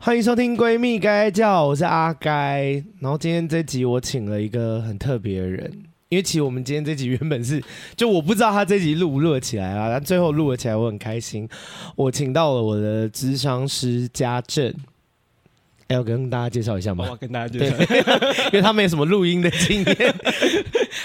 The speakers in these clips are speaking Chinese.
欢迎收听《闺蜜该叫》，我是阿该。然后今天这集我请了一个很特别的人，因为其实我们今天这集原本是，就我不知道他这集录不录得起来啊，但最后录了起来，我很开心。我请到了我的咨商师家政。要跟大家介绍一下吗？我要跟大家介绍，因为他没什么录音的经验。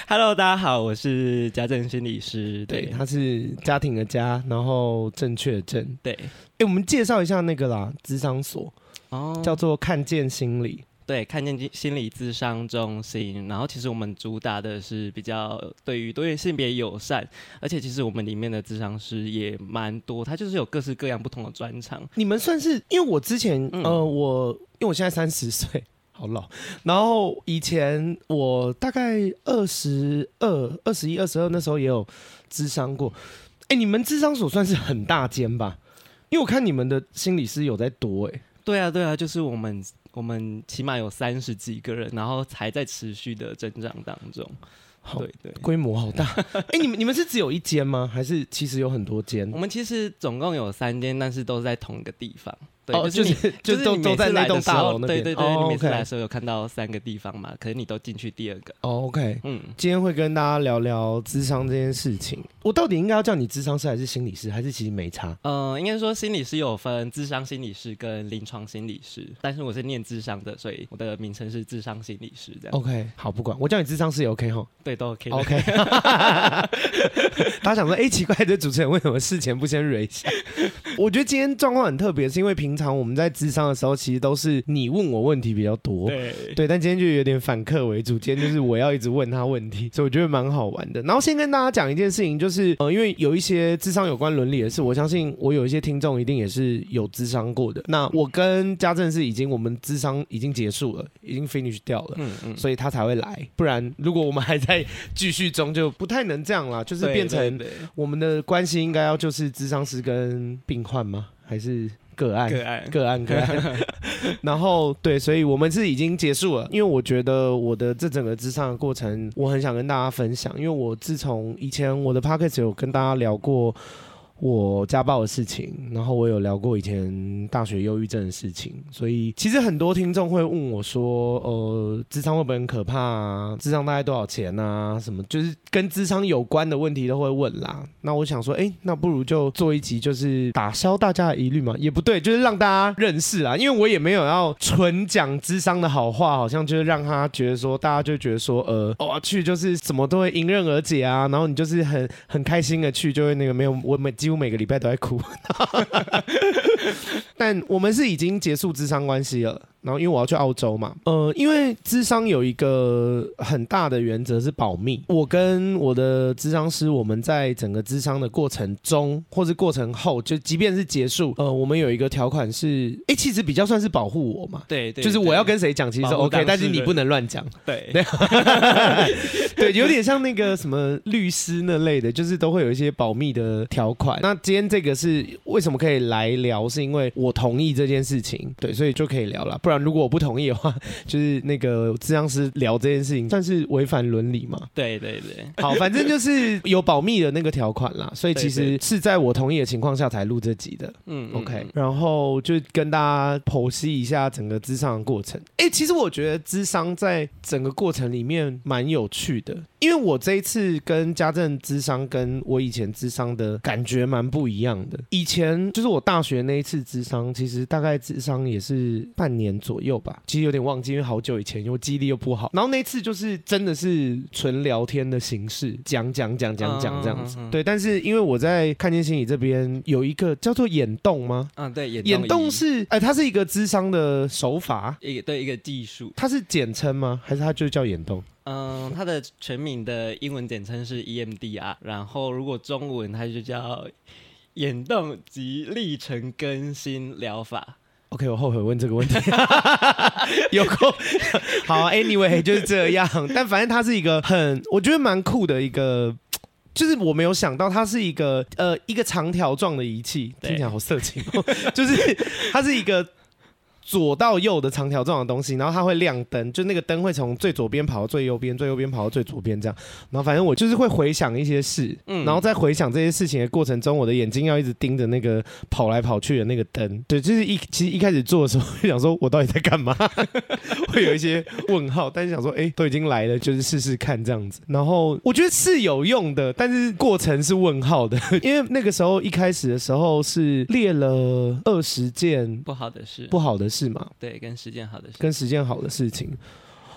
Hello，大家好，我是家政心理师。对，对他是家庭的家，然后正确的正。对，哎、欸，我们介绍一下那个啦，智商所哦，叫做看见心理。对，看见心理智商中心。然后，其实我们主打的是比较对于多元性别友善，而且其实我们里面的智商师也蛮多，他就是有各式各样不同的专长。你们算是，因为我之前、嗯、呃，我因为我现在三十岁，好老。然后以前我大概二十二、二十一、二十二那时候也有智商过。哎，你们智商所算是很大间吧？因为我看你们的心理师有在多哎。对啊，对啊，就是我们。我们起码有三十几个人，然后还在持续的增长当中。好，对对，规模好大。哎，你们你们是只有一间吗？还是其实有很多间？我们其实总共有三间，但是都是在同一个地方。对，哦，就是就是都都在那栋大楼那边。对对对，哦，你每次来的时候有看到三个地方嘛？可是你都进去第二个。哦，OK，嗯，今天会跟大家聊聊智商这件事情。我到底应该要叫你智商师还是心理师？还是其实没差？嗯，应该说心理师有分智商心理师跟临床心理师，但是我是念智商的，所以我的名称是智商心理师。这样 OK，好，不管我叫你智商师也 OK 哈。对，都 OK。OK。大家想说，哎、欸，奇怪，这主持人为什么事前不先蕊一下？我觉得今天状况很特别，是因为平常我们在智商的时候，其实都是你问我问题比较多，对对，但今天就有点反客为主，今天就是我要一直问他问题，所以我觉得蛮好玩的。然后先跟大家讲一件事情，就是呃，因为有一些智商有关伦理的事，我相信我有一些听众一定也是有智商过的。那我跟家政是已经我们智商已经结束了，已经 finish 掉了，嗯嗯，所以他才会来。不然如果我们还在继续中，就不太能这样啦，就是变成我们的关系应该要就是智商师跟病患吗？还是？个案，个案，个案，个案。然后，对，所以我们是已经结束了。因为我觉得我的这整个智商的过程，我很想跟大家分享。因为我自从以前我的 podcast 有跟大家聊过。我家暴的事情，然后我有聊过以前大学忧郁症的事情，所以其实很多听众会问我说：“呃，智商会不会很可怕啊？智商大概多少钱啊？什么就是跟智商有关的问题都会问啦。”那我想说，哎，那不如就做一集，就是打消大家的疑虑嘛，也不对，就是让大家认识啊，因为我也没有要纯讲智商的好话，好像就是让他觉得说，大家就觉得说，呃，我、哦、去就是什么都会迎刃而解啊，然后你就是很很开心的去，就会那个没有我每。几乎每个礼拜都在哭，但我们是已经结束智商关系了。然后因为我要去澳洲嘛，呃，因为智商有一个很大的原则是保密。我跟我的智商师，我们在整个智商的过程中或是过程后，就即便是结束，呃，我们有一个条款是，哎，其实比较算是保护我嘛。对对，就是我要跟谁讲，其实 OK，但是你不能乱讲。对对，对，有点像那个什么律师那类的，就是都会有一些保密的条款。那今天这个是为什么可以来聊？是因为我同意这件事情，对，所以就可以聊了，不然。如果我不同意的话，就是那个咨商师聊这件事情，算是违反伦理嘛？对对对，好，反正就是有保密的那个条款啦，所以其实是在我同意的情况下才录这集的。嗯，OK，然后就跟大家剖析一下整个咨商的过程。哎、欸，其实我觉得咨商在整个过程里面蛮有趣的，因为我这一次跟家政咨商，跟我以前咨商的感觉蛮不一样的。以前就是我大学那一次智商，其实大概智商也是半年左右吧，其实有点忘记，因为好久以前，因为我记忆力又不好。然后那次就是真的是纯聊天的形式，讲讲讲讲讲这样子。对，但是因为我在看见心理这边有一个叫做眼动吗？嗯，对，眼眼动是哎、欸，它是一个智商的手法，一个对一个技术。它是简称吗？还是它就叫眼动？嗯，它的全名的英文简称是 EMDR，然后如果中文它就叫眼动及历程更新疗法。OK，我后悔问这个问题，有空好，Anyway 就是这样。但反正它是一个很，我觉得蛮酷的一个，就是我没有想到它是一个呃一个长条状的仪器，听起来好色情哦。就是它是一个左到右的长条状的东西，然后它会亮灯，就那个灯会从最左边跑到最右边，最右边跑到最左边这样。然后反正我就是会回想一些事，嗯，然后在回想这些事情的过程中，我的眼睛要一直盯着那个跑来跑去的那个灯。对，就是一其实一开始做的时候会想说，我到底在干嘛？会有一些问号，但是想说，哎，都已经来了，就是试试看这样子。然后我觉得是有用的，但是过程是问号的，因为那个时候一开始的时候是列了二十件不好的事，不好的事嘛，对，跟十件好的事，跟十件好的事情。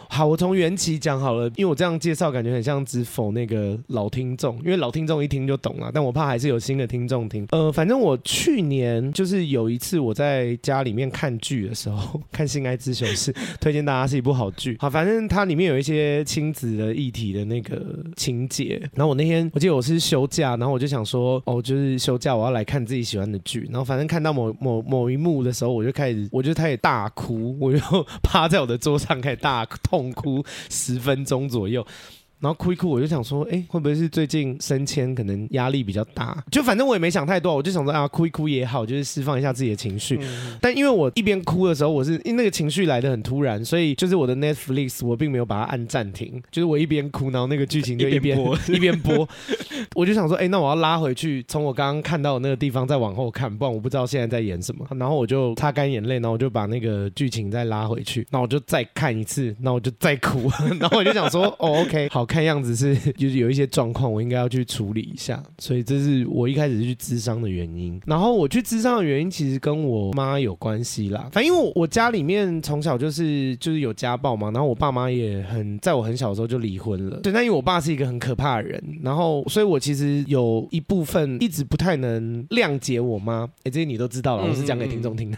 好，我从缘起讲好了，因为我这样介绍感觉很像只否那个老听众，因为老听众一听就懂了，但我怕还是有新的听众听。呃，反正我去年就是有一次我在家里面看剧的时候，看《性爱自修室》，推荐大家是一部好剧。好，反正它里面有一些亲子的议题的那个情节。然后我那天我记得我是休假，然后我就想说，哦，就是休假我要来看自己喜欢的剧。然后反正看到某某某一幕的时候，我就开始，我就开始大哭，我就趴在我的桌上开始大痛。痛哭十分钟左右。然后哭一哭，我就想说，哎，会不会是最近升迁可能压力比较大？就反正我也没想太多，我就想说啊，哭一哭也好，就是释放一下自己的情绪。嗯、但因为我一边哭的时候，我是因为那个情绪来的很突然，所以就是我的 Netflix 我并没有把它按暂停，就是我一边哭，然后那个剧情就一边播一边播。我就想说，哎，那我要拉回去，从我刚刚看到的那个地方再往后看，不然我不知道现在在演什么。然后我就擦干眼泪，然后我就把那个剧情再拉回去，那我就再看一次，那我就再哭，然后我就想说，哦，OK，好。看样子是 就是有一些状况，我应该要去处理一下，所以这是我一开始去咨商的原因。然后我去咨商的原因，其实跟我妈有关系啦。反正因为我我家里面从小就是就是有家暴嘛，然后我爸妈也很在我很小的时候就离婚了。对，那因为我爸是一个很可怕的人，然后所以我其实有一部分一直不太能谅解我妈。哎，这些你都知道了，我是讲给听众听的，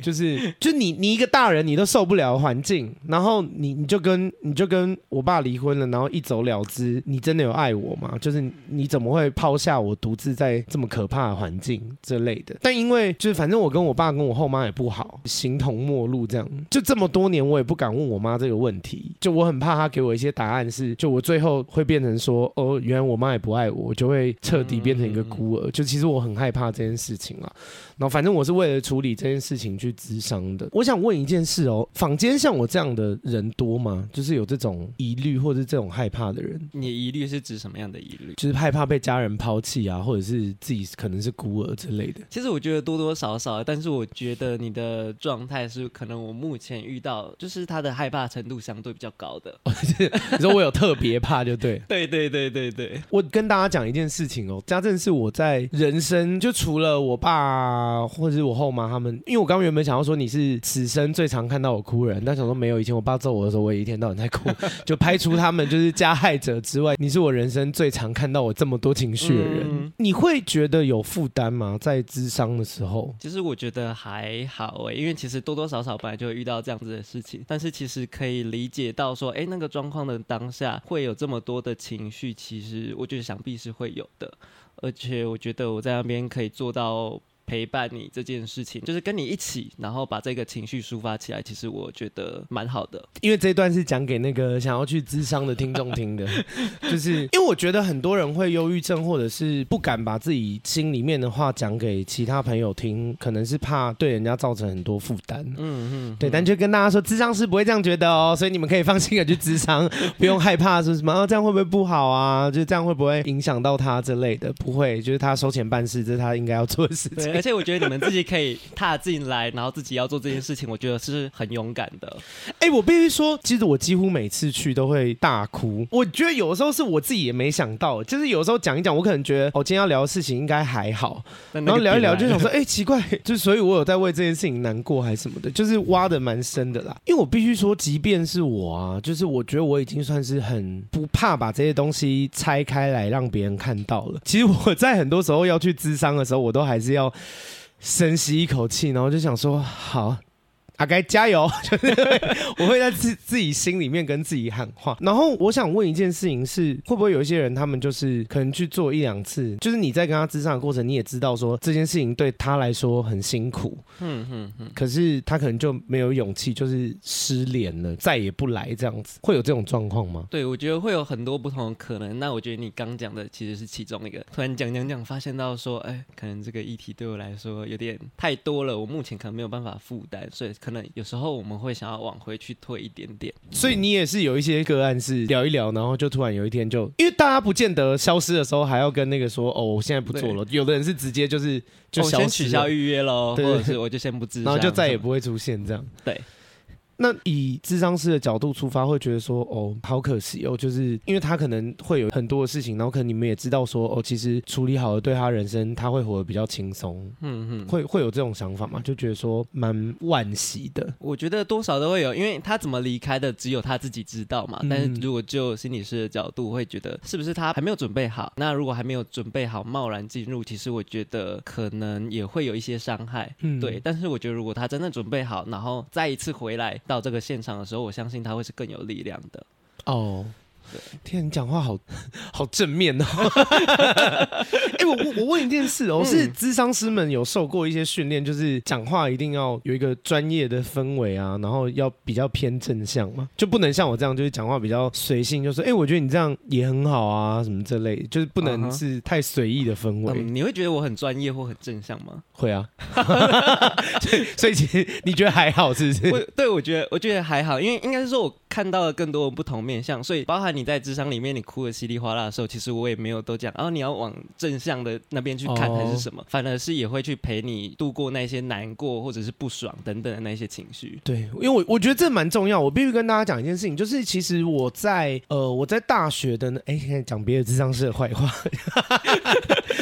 就是就你你一个大人你都受不了环境，然后你你就跟你就跟我爸离婚了，然后一走了之，你真的有爱我吗？就是你怎么会抛下我独自在这么可怕的环境这类的？但因为就是反正我跟我爸跟我后妈也不好，形同陌路这样，就这么多年我也不敢问我妈这个问题，就我很怕她给我一些答案是，就我最后会变成说，哦，原来我妈也不爱我，我就会彻底变成一个孤儿。就其实我很害怕这件事情啊。然后反正我是为了处理这件事情去咨商的。我想问一件事哦，坊间像我这样的人多吗？就是有这种疑虑或者这种害怕的人。你的疑虑是指什么样的疑虑？就是害怕被家人抛弃啊，或者是自己可能是孤儿之类的。其实我觉得多多少少，但是我觉得你的状态是可能我目前遇到，就是他的害怕程度相对比较高的。你说我有特别怕就对。对对对对对。我跟大家讲一件事情哦，家政是我在人生就除了我爸或者是我后妈他们，因为我刚刚原本想要说你是此生最常看到我哭人，但想说没有，以前我爸揍我的时候，我也一天到晚在哭，就排除他们就是加害者。之外，你是我人生最常看到我这么多情绪的人。嗯、你会觉得有负担吗？在智商的时候，其实我觉得还好哎，因为其实多多少少本来就会遇到这样子的事情，但是其实可以理解到说，哎，那个状况的当下会有这么多的情绪，其实我觉得想必是会有的，而且我觉得我在那边可以做到。陪伴你这件事情，就是跟你一起，然后把这个情绪抒发起来。其实我觉得蛮好的，因为这段是讲给那个想要去咨商的听众听的，就是因为我觉得很多人会忧郁症，或者是不敢把自己心里面的话讲给其他朋友听，可能是怕对人家造成很多负担。嗯嗯，对，但就跟大家说，咨商是不会这样觉得哦，所以你们可以放心的去咨商，不用害怕说什么、啊、这样会不会不好啊？就这样会不会影响到他之类的？不会，就是他收钱办事，这是他应该要做的事情。而且我觉得你们自己可以踏进来，然后自己要做这件事情，我觉得是很勇敢的。哎、欸，我必须说，其实我几乎每次去都会大哭。我觉得有的时候是我自己也没想到，就是有时候讲一讲，我可能觉得我、哦、今天要聊的事情应该还好，然后聊一聊就想说，哎、欸，奇怪，就所以我有在为这件事情难过还是什么的，就是挖的蛮深的啦。因为我必须说，即便是我啊，就是我觉得我已经算是很不怕把这些东西拆开来让别人看到了。其实我在很多时候要去咨商的时候，我都还是要。深吸一口气，然后就想说好。阿该加油！就是我会在自自己心里面跟自己喊话。然后我想问一件事情是，会不会有一些人，他们就是可能去做一两次，就是你在跟他咨商的过程，你也知道说这件事情对他来说很辛苦，嗯嗯嗯，可是他可能就没有勇气，就是失联了，再也不来这样子，会有这种状况吗？对，我觉得会有很多不同的可能。那我觉得你刚讲的其实是其中一个。突然讲讲讲，发现到说，哎，可能这个议题对我来说有点太多了，我目前可能没有办法负担，所以。可能有时候我们会想要往回去退一点点。所以你也是有一些个案是聊一聊，然后就突然有一天就，因为大家不见得消失的时候还要跟那个说哦，我现在不做了。有的人是直接就是就先取消预约喽，或者是我就先不咨商，然后就再也不会出现这样。对。那以智商师的角度出发，会觉得说，哦，好可惜哦，就是因为他可能会有很多的事情，然后可能你们也知道说，哦，其实处理好了，对他人生他会活得比较轻松，嗯嗯，会会有这种想法吗？就觉得说蛮惋惜的。我觉得多少都会有，因为他怎么离开的，只有他自己知道嘛。但是如果就心理师的角度，会觉得是不是他还没有准备好？那如果还没有准备好，贸然进入，其实我觉得可能也会有一些伤害，嗯，对。但是我觉得如果他真的准备好，然后再一次回来。到这个现场的时候，我相信他会是更有力量的。哦。对天，你讲话好 好正面哦！哎、欸，我我我问一件事哦，嗯、是咨商师们有受过一些训练，就是讲话一定要有一个专业的氛围啊，然后要比较偏正向嘛，就不能像我这样，就是讲话比较随性，就说、是、哎、欸，我觉得你这样也很好啊，什么这类，就是不能是太随意的氛围、嗯。你会觉得我很专业或很正向吗？会啊，所以所以其实你觉得还好是不是？我对我觉得我觉得还好，因为应该是说我看到了更多的不同面向，所以包含。你在智商里面，你哭的稀里哗啦的时候，其实我也没有都讲，然后你要往正向的那边去看，还是什么？反而是也会去陪你度过那些难过或者是不爽等等的那些情绪。对，因为我我觉得这蛮重要。我必须跟大家讲一件事情，就是其实我在呃我在大学的呢，哎，现在讲别的智商师的坏话，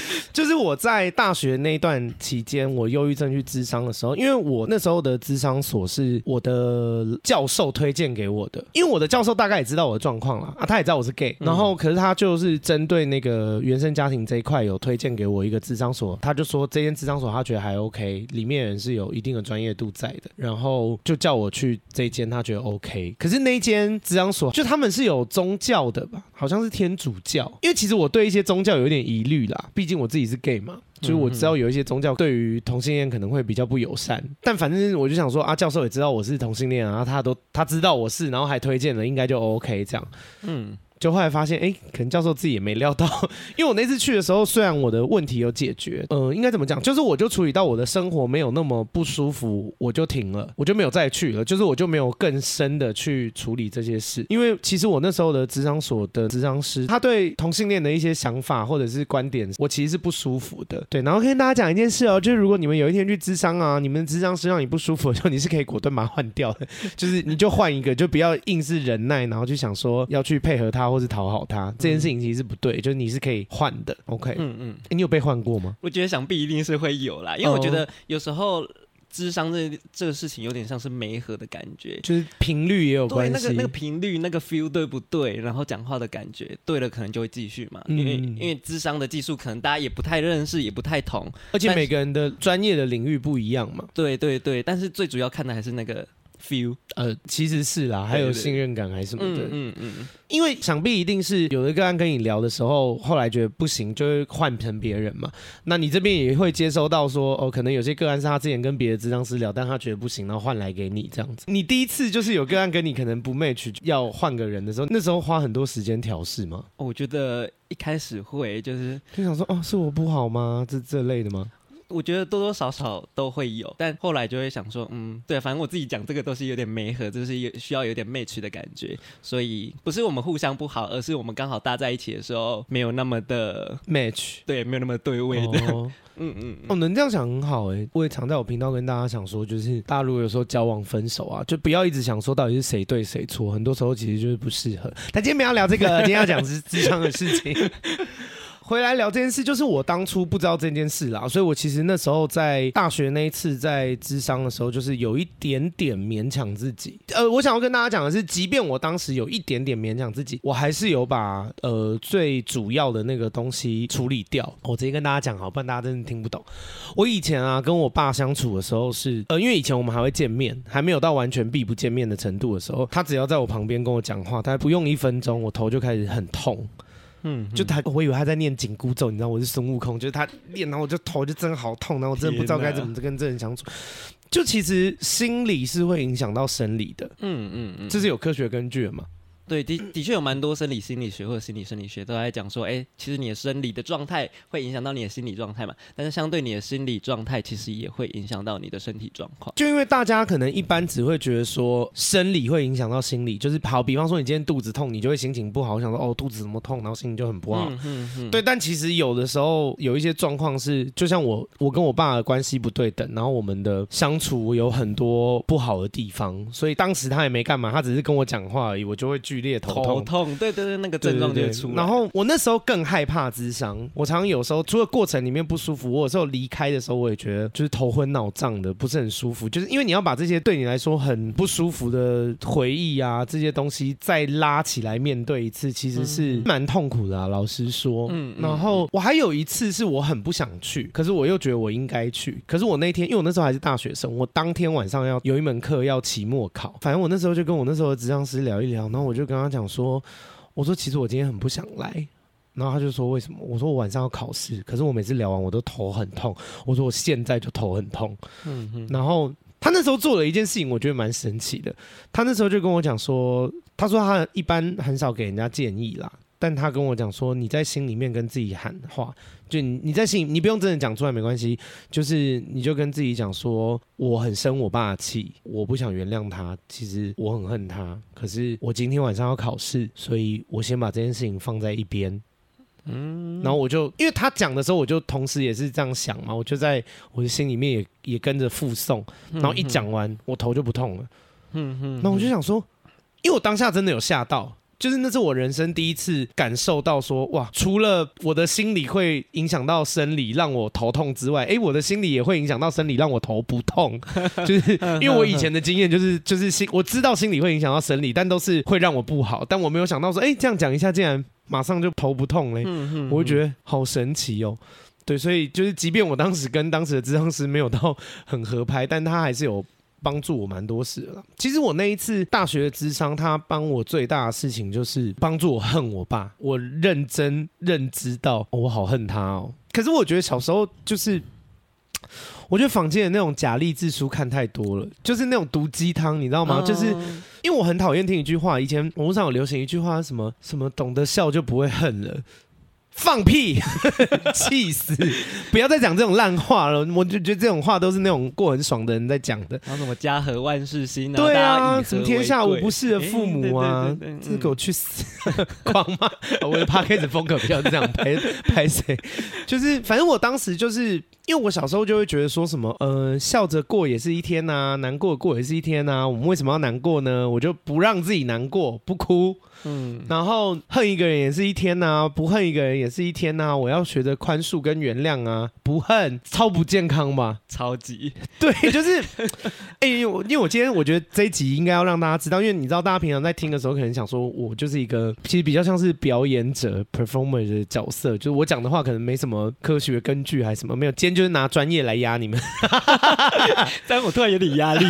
就是我在大学那段期间，我忧郁症去咨商的时候，因为我那时候的咨商所是我的教授推荐给我的，因为我的教授大概也知道我的状况了啊。他也知道我是 gay，然后可是他就是针对那个原生家庭这一块有推荐给我一个咨商所，他就说这间咨商所他觉得还 OK，里面人是有一定的专业度在的，然后就叫我去这间，他觉得 OK。可是那间咨商所就他们是有宗教的吧，好像是天主教，因为其实我对一些宗教有点疑虑啦，毕竟我自己是 gay 嘛。就是我知道有一些宗教对于同性恋可能会比较不友善，但反正我就想说啊，教授也知道我是同性恋啊，他都他知道我是，然后还推荐了，应该就 OK 这样，嗯。就后来发现，哎、可能教授自己也没料到，因为我那次去的时候，虽然我的问题有解决，嗯、呃，应该怎么讲，就是我就处理到我的生活没有那么不舒服，我就停了，我就没有再去了，就是我就没有更深的去处理这些事，因为其实我那时候的职商所的职商师，他对同性恋的一些想法或者是观点，我其实是不舒服的，对，然后跟大家讲一件事哦，就是如果你们有一天去智商啊，你们的咨商师让你不舒服的时候，你是可以果断把它换掉的，就是你就换一个，就不要硬是忍耐，然后就想说要去配合他或是讨好他。这件事情其实是不对，就是你是可以换的，OK，嗯嗯、欸，你有被换过吗？我觉得想必一定是会有啦，因为我觉得有时候智商这这个事情有点像是媒合的感觉，就是频率也有关系，那个那个频率那个 feel 对不对？然后讲话的感觉对了，可能就会继续嘛，因为、嗯、因为智商的技术可能大家也不太认识，也不太同，而且每个人的专业的领域不一样嘛，对对对，但是最主要看的还是那个。Feel 呃，其实是啦，还有信任感还是什么的，嗯嗯嗯，因为想必一定是有的个案跟你聊的时候，后来觉得不行，就会换成别人嘛。那你这边也会接收到说，哦，可能有些个案是他之前跟别的咨商师聊，但他觉得不行，然后换来给你这样子。你第一次就是有个案跟你可能不 match，要换个人的时候，那时候花很多时间调试吗？我觉得一开始会就是就想说，哦，是我不好吗？这这类的吗？我觉得多多少少都会有，但后来就会想说，嗯，对，反正我自己讲这个都是有点没合，就是有需要有点 match 的感觉，所以不是我们互相不好，而是我们刚好搭在一起的时候没有那么的 match，对，没有那么对位的。哦、嗯嗯，哦，能这样想很好哎，我也常在我频道跟大家想说，就是大家如果有时候交往分手啊，就不要一直想说到底是谁对谁错，很多时候其实就是不适合。但今天不要聊这个，今天要讲是智商的事情。回来聊这件事，就是我当初不知道这件事啦，所以我其实那时候在大学那一次在智商的时候，就是有一点点勉强自己。呃，我想要跟大家讲的是，即便我当时有一点点勉强自己，我还是有把呃最主要的那个东西处理掉。我直接跟大家讲好，不然大家真的听不懂。我以前啊跟我爸相处的时候是，呃，因为以前我们还会见面，还没有到完全避不见面的程度的时候，他只要在我旁边跟我讲话，他不用一分钟，我头就开始很痛。嗯，就他，我以为他在念紧箍咒，你知道我是孙悟空，就是他念，然后我就头就真的好痛，然后我真的不知道该怎么跟这人相处。就其实心理是会影响到生理的，嗯嗯嗯，这是有科学根据的嘛？对，的的确有蛮多生理心理学或者心理生理学都在讲说，哎，其实你的生理的状态会影响到你的心理状态嘛，但是相对你的心理状态，其实也会影响到你的身体状况。就因为大家可能一般只会觉得说生理会影响到心理，就是好，比方说你今天肚子痛，你就会心情不好，想说哦肚子怎么痛，然后心情就很不好。嗯嗯嗯。对，但其实有的时候有一些状况是，就像我我跟我爸的关系不对等，然后我们的相处有很多不好的地方，所以当时他也没干嘛，他只是跟我讲话而已，我就会剧烈头痛。头痛，对对对，那个症状就会出来。然后我那时候更害怕咨商，我常常有时候除了过程里面不舒服，我有时候离开的时候，我也觉得就是头昏脑胀的，不是很舒服。就是因为你要把这些对你来说很不舒服的回忆啊，这些东西再拉起来面对一次，其实是蛮痛苦的啊。老实说，嗯。然后我还有一次是我很不想去，可是我又觉得我应该去。可是我那天，因为我那时候还是大学生，我当天晚上要有一门课要期末考，反正我那时候就跟我那时候的咨商师聊一聊，然后我就跟他讲说，我说其实我今天很不想来。然后他就说为什么？我说我晚上要考试，可是我每次聊完我都头很痛。我说我现在就头很痛。嗯哼。然后他那时候做了一件事情，我觉得蛮神奇的。他那时候就跟我讲说，他说他一般很少给人家建议啦。但他跟我讲说，你在心里面跟自己喊话，就你你在心里，你不用真的讲出来没关系，就是你就跟自己讲说，我很生我爸的气，我不想原谅他，其实我很恨他，可是我今天晚上要考试，所以我先把这件事情放在一边。嗯，然后我就因为他讲的时候，我就同时也是这样想嘛，我就在我的心里面也也跟着附送，然后一讲完，我头就不痛了。嗯哼，那我就想说，因为我当下真的有吓到。就是那是我人生第一次感受到说，哇，除了我的心理会影响到生理让我头痛之外，哎、欸，我的心理也会影响到生理让我头不痛。就是因为我以前的经验就是就是心我知道心理会影响到生理，但都是会让我不好。但我没有想到说，哎、欸，这样讲一下竟然马上就头不痛嘞，我会觉得好神奇哦。对，所以就是即便我当时跟当时的咨商师没有到很合拍，但他还是有。帮助我蛮多事了。其实我那一次大学的智商，他帮我最大的事情就是帮助我恨我爸。我认真认知到，哦，我好恨他哦。可是我觉得小时候就是，我觉得坊间的那种假励志书看太多了，就是那种毒鸡汤，你知道吗？就是因为我很讨厌听一句话，以前网络上有流行一句话，什么什么懂得笑就不会恨了。放屁！气死！不要再讲这种烂话了。我就觉得这种话都是那种过很爽的人在讲的。然后什么家和万事兴啊？对啊，什么天下无不是的父母啊？这给我去死！狂骂！我的 podcast 风格比较这样拍拍谁？就是反正我当时就是因为我小时候就会觉得说什么呃笑着过也是一天呐、啊，难过过也是一天呐、啊。我们为什么要难过呢？我就不让自己难过，不哭。嗯，然后恨一个人也是一天呐、啊，不恨一个人也是一天呐、啊。我要学着宽恕跟原谅啊，不恨，超不健康吧？超级 对，就是，哎、欸，因为因为我今天我觉得这一集应该要让大家知道，因为你知道大家平常在听的时候，可能想说我就是一个其实比较像是表演者 performer 的角色，就是我讲的话可能没什么科学根据还是什么没有，今天就是拿专业来压你们，但我突然有点压力，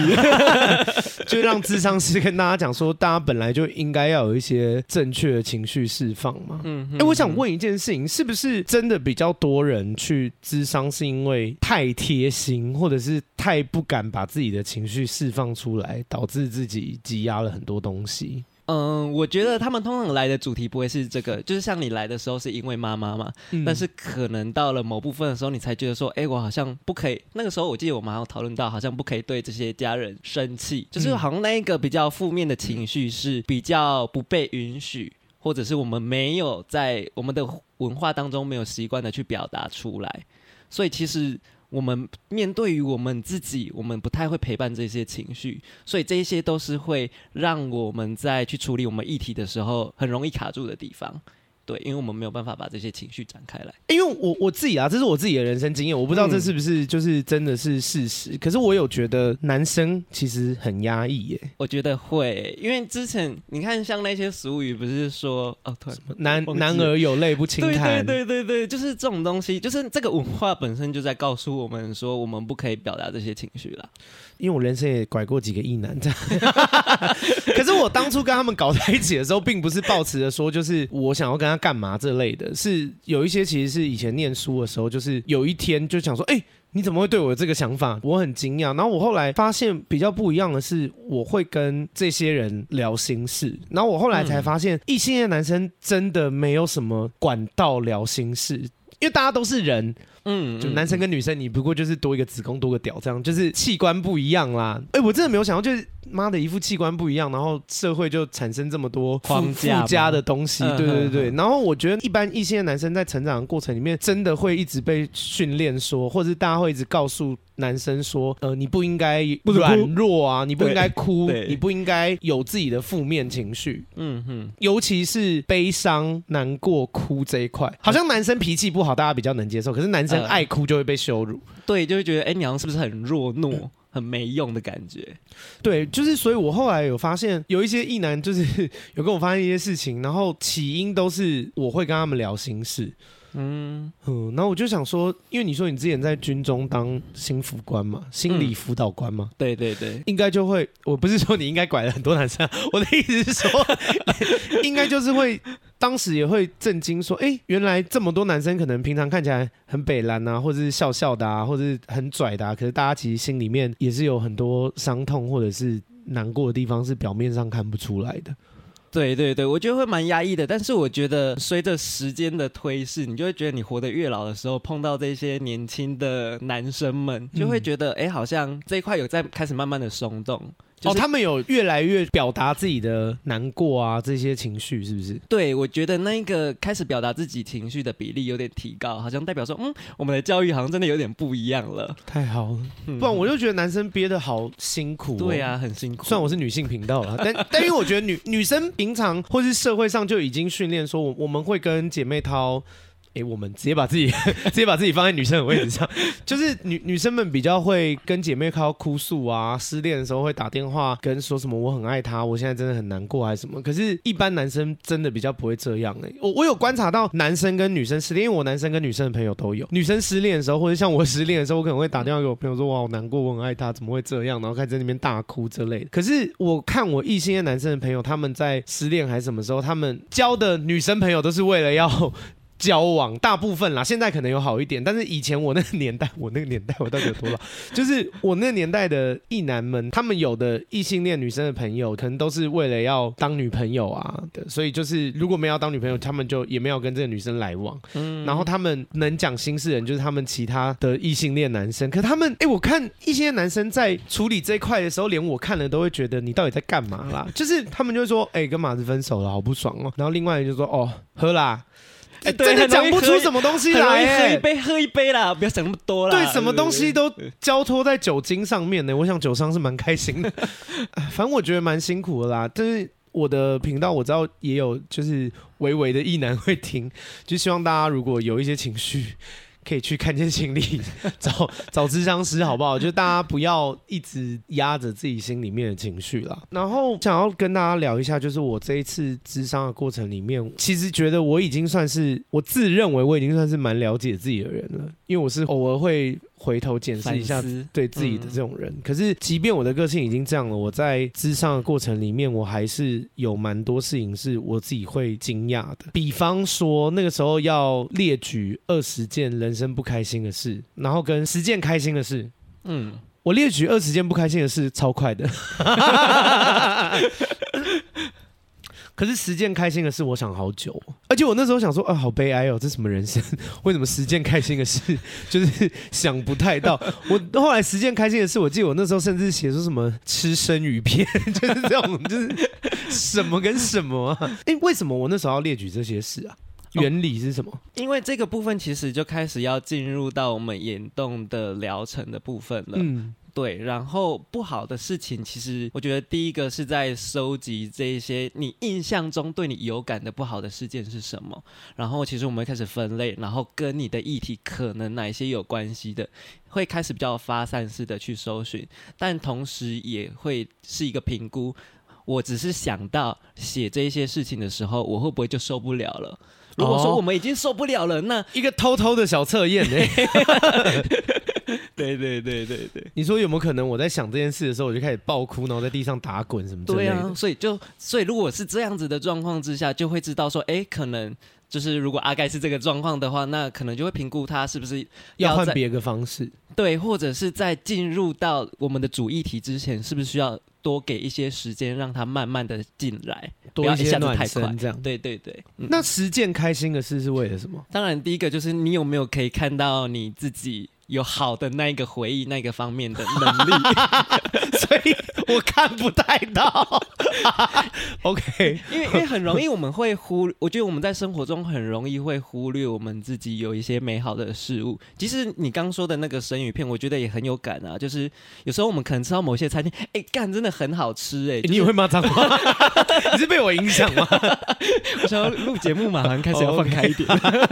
就让智商师跟大家讲说，大家本来就应该要有一些。正确的情绪释放嘛？嗯，哎、欸，我想问一件事情，是不是真的比较多人去智商，是因为太贴心，或者是太不敢把自己的情绪释放出来，导致自己积压了很多东西？嗯，我觉得他们通常来的主题不会是这个，就是像你来的时候是因为妈妈嘛，嗯、但是可能到了某部分的时候，你才觉得说，哎、欸，我好像不可以。那个时候我记得我们好像讨论到，好像不可以对这些家人生气，就是好像那一个比较负面的情绪是比较不被允许，或者是我们没有在我们的文化当中没有习惯的去表达出来，所以其实。我们面对于我们自己，我们不太会陪伴这些情绪，所以这些都是会让我们在去处理我们议题的时候很容易卡住的地方。对，因为我们没有办法把这些情绪展开来。因为我我自己啊，这是我自己的人生经验，我不知道这是不是就是真的是事实。嗯、可是我有觉得男生其实很压抑耶。我觉得会，因为之前你看，像那些俗语，不是说哦，突然男男儿有泪不轻弹。对对对对，就是这种东西，就是这个文化本身就在告诉我们说，我们不可以表达这些情绪了。因为我人生也拐过几个异男，这样。可是我当初跟他们搞在一起的时候，并不是抱持着说就是我想要跟他干嘛这类的，是有一些其实是以前念书的时候，就是有一天就想说，哎、欸，你怎么会对我有这个想法？我很惊讶。然后我后来发现比较不一样的是，我会跟这些人聊心事。然后我后来才发现，异性恋男生真的没有什么管道聊心事，因为大家都是人。嗯，就男生跟女生，你不过就是多一个子宫多个屌，这样就是器官不一样啦。哎、欸，我真的没有想到，就是妈的一副器官不一样，然后社会就产生这么多附加的东西。对对对。然后我觉得一般异性的男生在成长的过程里面，真的会一直被训练说，或者是大家会一直告诉男生说，呃，你不应该软弱啊，你不应该哭，你不应该有自己的负面情绪。嗯哼，尤其是悲伤、难过、哭这一块，好像男生脾气不好，大家比较能接受，可是男生。爱哭就会被羞辱，对，就会觉得哎，你好像是不是很弱懦、很没用的感觉？对，就是，所以我后来有发现，有一些异男就是 有跟我发现一些事情，然后起因都是我会跟他们聊心事。嗯。嗯，然后我就想说，因为你说你之前在军中当心辅官嘛，心理辅导官嘛，嗯，对对对，应该就会，我不是说你应该拐了很多男生，我的意思是说，应该就是会，当时也会震惊说，哎，原来这么多男生可能平常看起来很北蓝啊，或者是笑笑的啊，或者是很拽的啊，可是大家其实心里面也是有很多伤痛或者是难过的地方，是表面上看不出来的。对对对，我觉得会蛮压抑的，但是我觉得随着时间的推逝，你就会觉得你活得越老的时候，碰到这些年轻的男生们，就会觉得哎、嗯，好像这一块有在开始慢慢的松动。就是、哦，他们有越来越表达自己的难过啊，这些情绪是不是？对，我觉得那一个开始表达自己情绪的比例有点提高，好像代表说，嗯，我们的教育好像真的有点不一样了。太好了，不然我就觉得男生憋得好辛苦、哦。对啊，很辛苦。虽然我是女性频道了，但 但因为我觉得女女生平常或是社会上就已经训练说，我我们会跟姐妹淘。哎、我们直接把自己 直接把自己放在女生的位置上，就是女女生们比较会跟姐妹靠哭诉啊，失恋的时候会打电话跟说什么我很爱她，我现在真的很难过还是什么。可是，一般男生真的比较不会这样哎、我我有观察到男生跟女生失恋，因为我男生跟女生的朋友都有。女生失恋的时候，或者像我失恋的时候，我可能会打电话给我朋友说，哇，好难过，我很爱她，怎么会这样？然后开始在那边大哭之类的。可是我看我异性的男生的朋友，他们在失恋还是什么时候，他们交的女生朋友都是为了要。交往大部分啦，现在可能有好一点，但是以前我那个年代，我那个年代我到底有多老？就是我那个年代的异男们，他们有的异性恋女生的朋友，可能都是为了要当女朋友啊的，所以就是如果没有当女朋友，他们就也没有跟这个女生来往。嗯，然后他们能讲心事的人，就是他们其他的异性恋男生。可他们，哎、欸，我看异性恋男生在处理这一块的时候，连我看了都会觉得你到底在干嘛啦？就是他们就会说，哎、欸，跟马子分手了，好不爽哦。然后另外人就说，哦，喝啦。真的讲不出什么东西来、欸。喝一杯，喝一杯啦，不要想那么多啦。对，什么东西都交托在酒精上面呢、欸？我想酒商是蛮开心的。反正我觉得蛮辛苦的啦。但是我的频道我知道也有，就是微微的意男会听，就希望大家如果有一些情绪。可以去看见心理，找找咨商师，好不好？就大家不要一直压着自己心里面的情绪啦。然后想要跟大家聊一下，就是我这一次咨商的过程里面，其实觉得我已经算是，我自认为我已经算是蛮了解自己的人了，因为我是偶尔会。回头检视一下对自己的这种人，嗯，可是即便我的个性已经这样了，我在咨商的过程里面，我还是有蛮多事情是我自己会惊讶的。比方说那个时候要列举二十件人生不开心的事，然后跟十件开心的事。嗯，我列举二十件不开心的事超快的。可是十件开心的事，我想好久，而且我那时候想说，啊，好悲哀哦，这什么人生？为什么十件开心的事就是想不太到？我后来十件开心的事，我记得我那时候甚至写出什么吃生鱼片，就是这种，就是什么跟什么啊？哎、欸，为什么我那时候要列举这些事啊？原理是什么？因为这个部分其实就开始要进入到我们眼动的疗程的部分了。嗯。对，然后不好的事情，其实我觉得第一个是在收集这一些你印象中对你有感的不好的事件是什么，然后其实我们会开始分类，然后跟你的议题可能哪一些有关系的，会开始比较发散式的去搜寻，但同时也会是一个评估。我只是想到写这些事情的时候，我会不会就受不了了？如果说我们已经受不了了，那一个偷偷的小测验呢？对对对对对，你说有没有可能我在想这件事的时候，我就开始爆哭，然后在地上打滚什么之类的？对啊，所以就所以如果是这样子的状况之下，就会知道说，哎，可能就是如果阿盖是这个状况的话，那可能就会评估他是不是要换别个方式，对，或者是在进入到我们的主议题之前，是不是需要多给一些时间，让他慢慢的进来，多一些暖身这样。对对对，嗯、那十件开心的事是为了什么？当然，第一个就是你有没有可以看到你自己。有好的那一个回忆，那个方面的能力，所以我看不太到。OK，因为因为很容易我们会忽，我觉得我们在生活中很容易会忽略我们自己有一些美好的事物。其实你刚说的那个生鱼片，我觉得也很有感啊。就是有时候我们可能吃到某些餐厅，哎，干真的很好吃哎、欸就是欸。你也会骂脏话？你是被我影响吗？我想要录节目嘛，好像开始要放开一点，蛮、oh,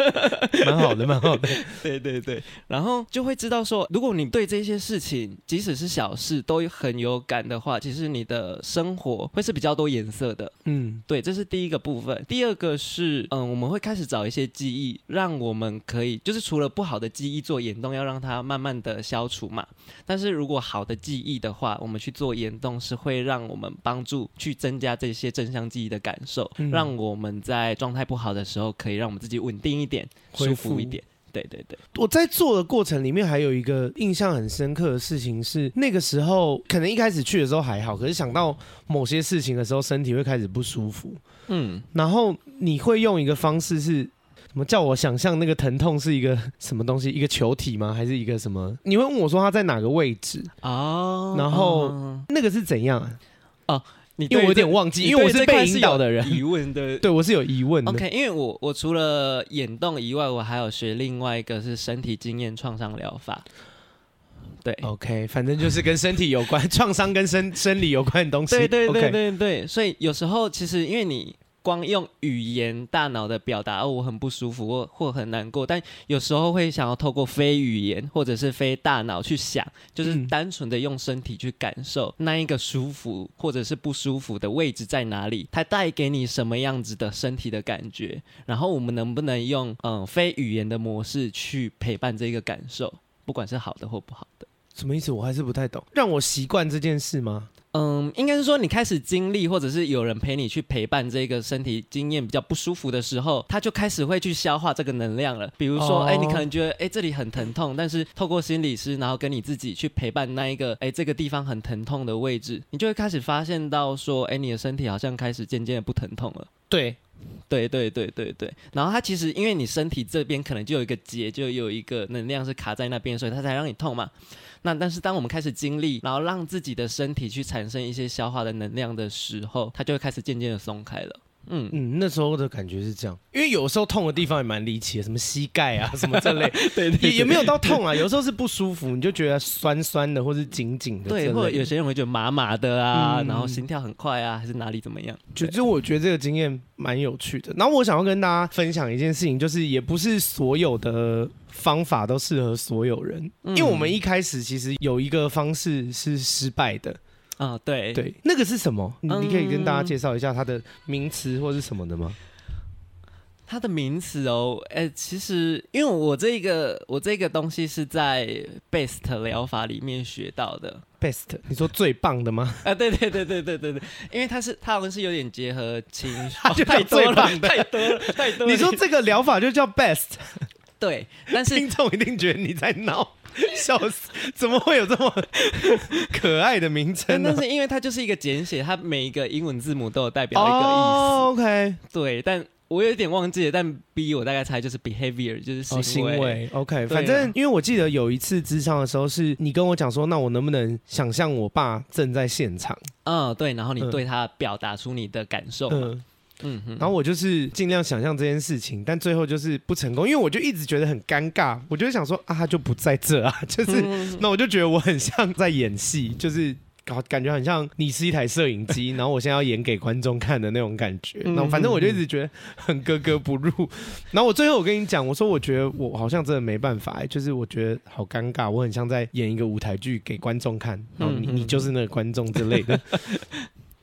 okay. 好的，蛮好的。对对对，然后就。会知道说，如果你对这些事情，即使是小事，都很有感的话，其实你的生活会是比较多颜色的。嗯，对，这是第一个部分。第二个是，嗯，我们会开始找一些记忆，让我们可以，就是除了不好的记忆做眼动，要让它慢慢的消除嘛。但是如果好的记忆的话，我们去做眼动，是会让我们帮助去增加这些正向记忆的感受，嗯、让我们在状态不好的时候，可以让我们自己稳定一点，舒服一点。对对对，我在做的过程里面还有一个印象很深刻的事情是，那个时候可能一开始去的时候还好，可是想到某些事情的时候，身体会开始不舒服。嗯，然后你会用一个方式是什么？叫我想象那个疼痛是一个什么东西？一个球体吗？还是一个什么？你会问我说它在哪个位置？哦，然后那个是怎样啊？哦。你因为我有点忘记，因为我是被引导的人。疑问的，对我是有疑问的。OK，因为我我除了眼动以外，我还有学另外一个是身体经验创伤疗法。对，OK，反正就是跟身体有关，创伤跟生生理有关的东西。对对对对对，对，所以有时候其实因为你。光用语言、大脑的表达，哦，我很不舒服，或或很难过，但有时候会想要透过非语言或者是非大脑去想，就是单纯的用身体去感受那一个舒服或者是不舒服的位置在哪里，它带给你什么样子的身体的感觉，然后我们能不能用嗯非语言的模式去陪伴这个感受，不管是好的或不好的。什么意思？我还是不太懂。让我习惯这件事吗？嗯，应该是说你开始经历，或者是有人陪你去陪伴这个身体经验比较不舒服的时候，他就开始会去消化这个能量了。比如说，哎、哦，你可能觉得，哎，这里很疼痛，但是透过心理师，然后跟你自己去陪伴那一个，哎，这个地方很疼痛的位置，你就会开始发现到说，哎，你的身体好像开始渐渐的不疼痛了。对，对，对，对，对，对。然后它其实因为你身体这边可能就有一个结，就有一个能量是卡在那边，所以它才让你痛嘛。那但是当我们开始经历，然后让自己的身体去产生一些消化的能量的时候，它就会开始渐渐的松开了。嗯嗯，那时候的感觉是这样，因为有时候痛的地方也蛮离奇的，什么膝盖啊，什么这类，对，对，对，也也没有到 痛啊，有时候是不舒服，你就觉得酸酸的，或是紧紧的，对，或者有些人会觉得麻麻的啊，嗯、然后心跳很快啊，还是哪里怎么样？就就我觉得这个经验蛮有趣的。然后我想要跟大家分享一件事情，就是也不是所有的方法都适合所有人，嗯、因为我们一开始其实有一个方式是失败的。啊、哦，对对，那个是什么？你你可以跟大家介绍一下它的名词或是什么的吗？它的名词哦，哎、欸，其实因为我这个我这个东西是在 BEST 疗法里面学到的。BEST，你说最棒的吗？啊，对对对对对对对，因为它是它好像是有点结合情绪，它 就太最棒的，太多了，太多了。你说这个疗法就叫 BEST，对，但是听众一定觉得你在闹。笑死！怎么会有这么可爱的名称呢？但是因为它就是一个简写，它每一个英文字母都有代表一个意思。Oh, OK，对，但我有点忘记了。但 B 我大概猜就是 behavior，就是行为。Oh, 行为 OK，反正因为我记得有一次智商的时候，是你跟我讲说，那我能不能想象我爸正在现场？嗯，对，然后你对他表达出你的感受。嗯。嗯，然后我就是尽量想象这件事情，但最后就是不成功，因为我就一直觉得很尴尬，我就想说啊，他就不在这啊，就是那我就觉得我很像在演戏，就是搞感觉很像你是一台摄影机，然后我现在要演给观众看的那种感觉，那反正我就一直觉得很格格不入，然后我最后我跟你讲，我说我觉得我好像真的没办法，就是我觉得好尴尬，我很像在演一个舞台剧给观众看，然后你你就是那个观众之类的。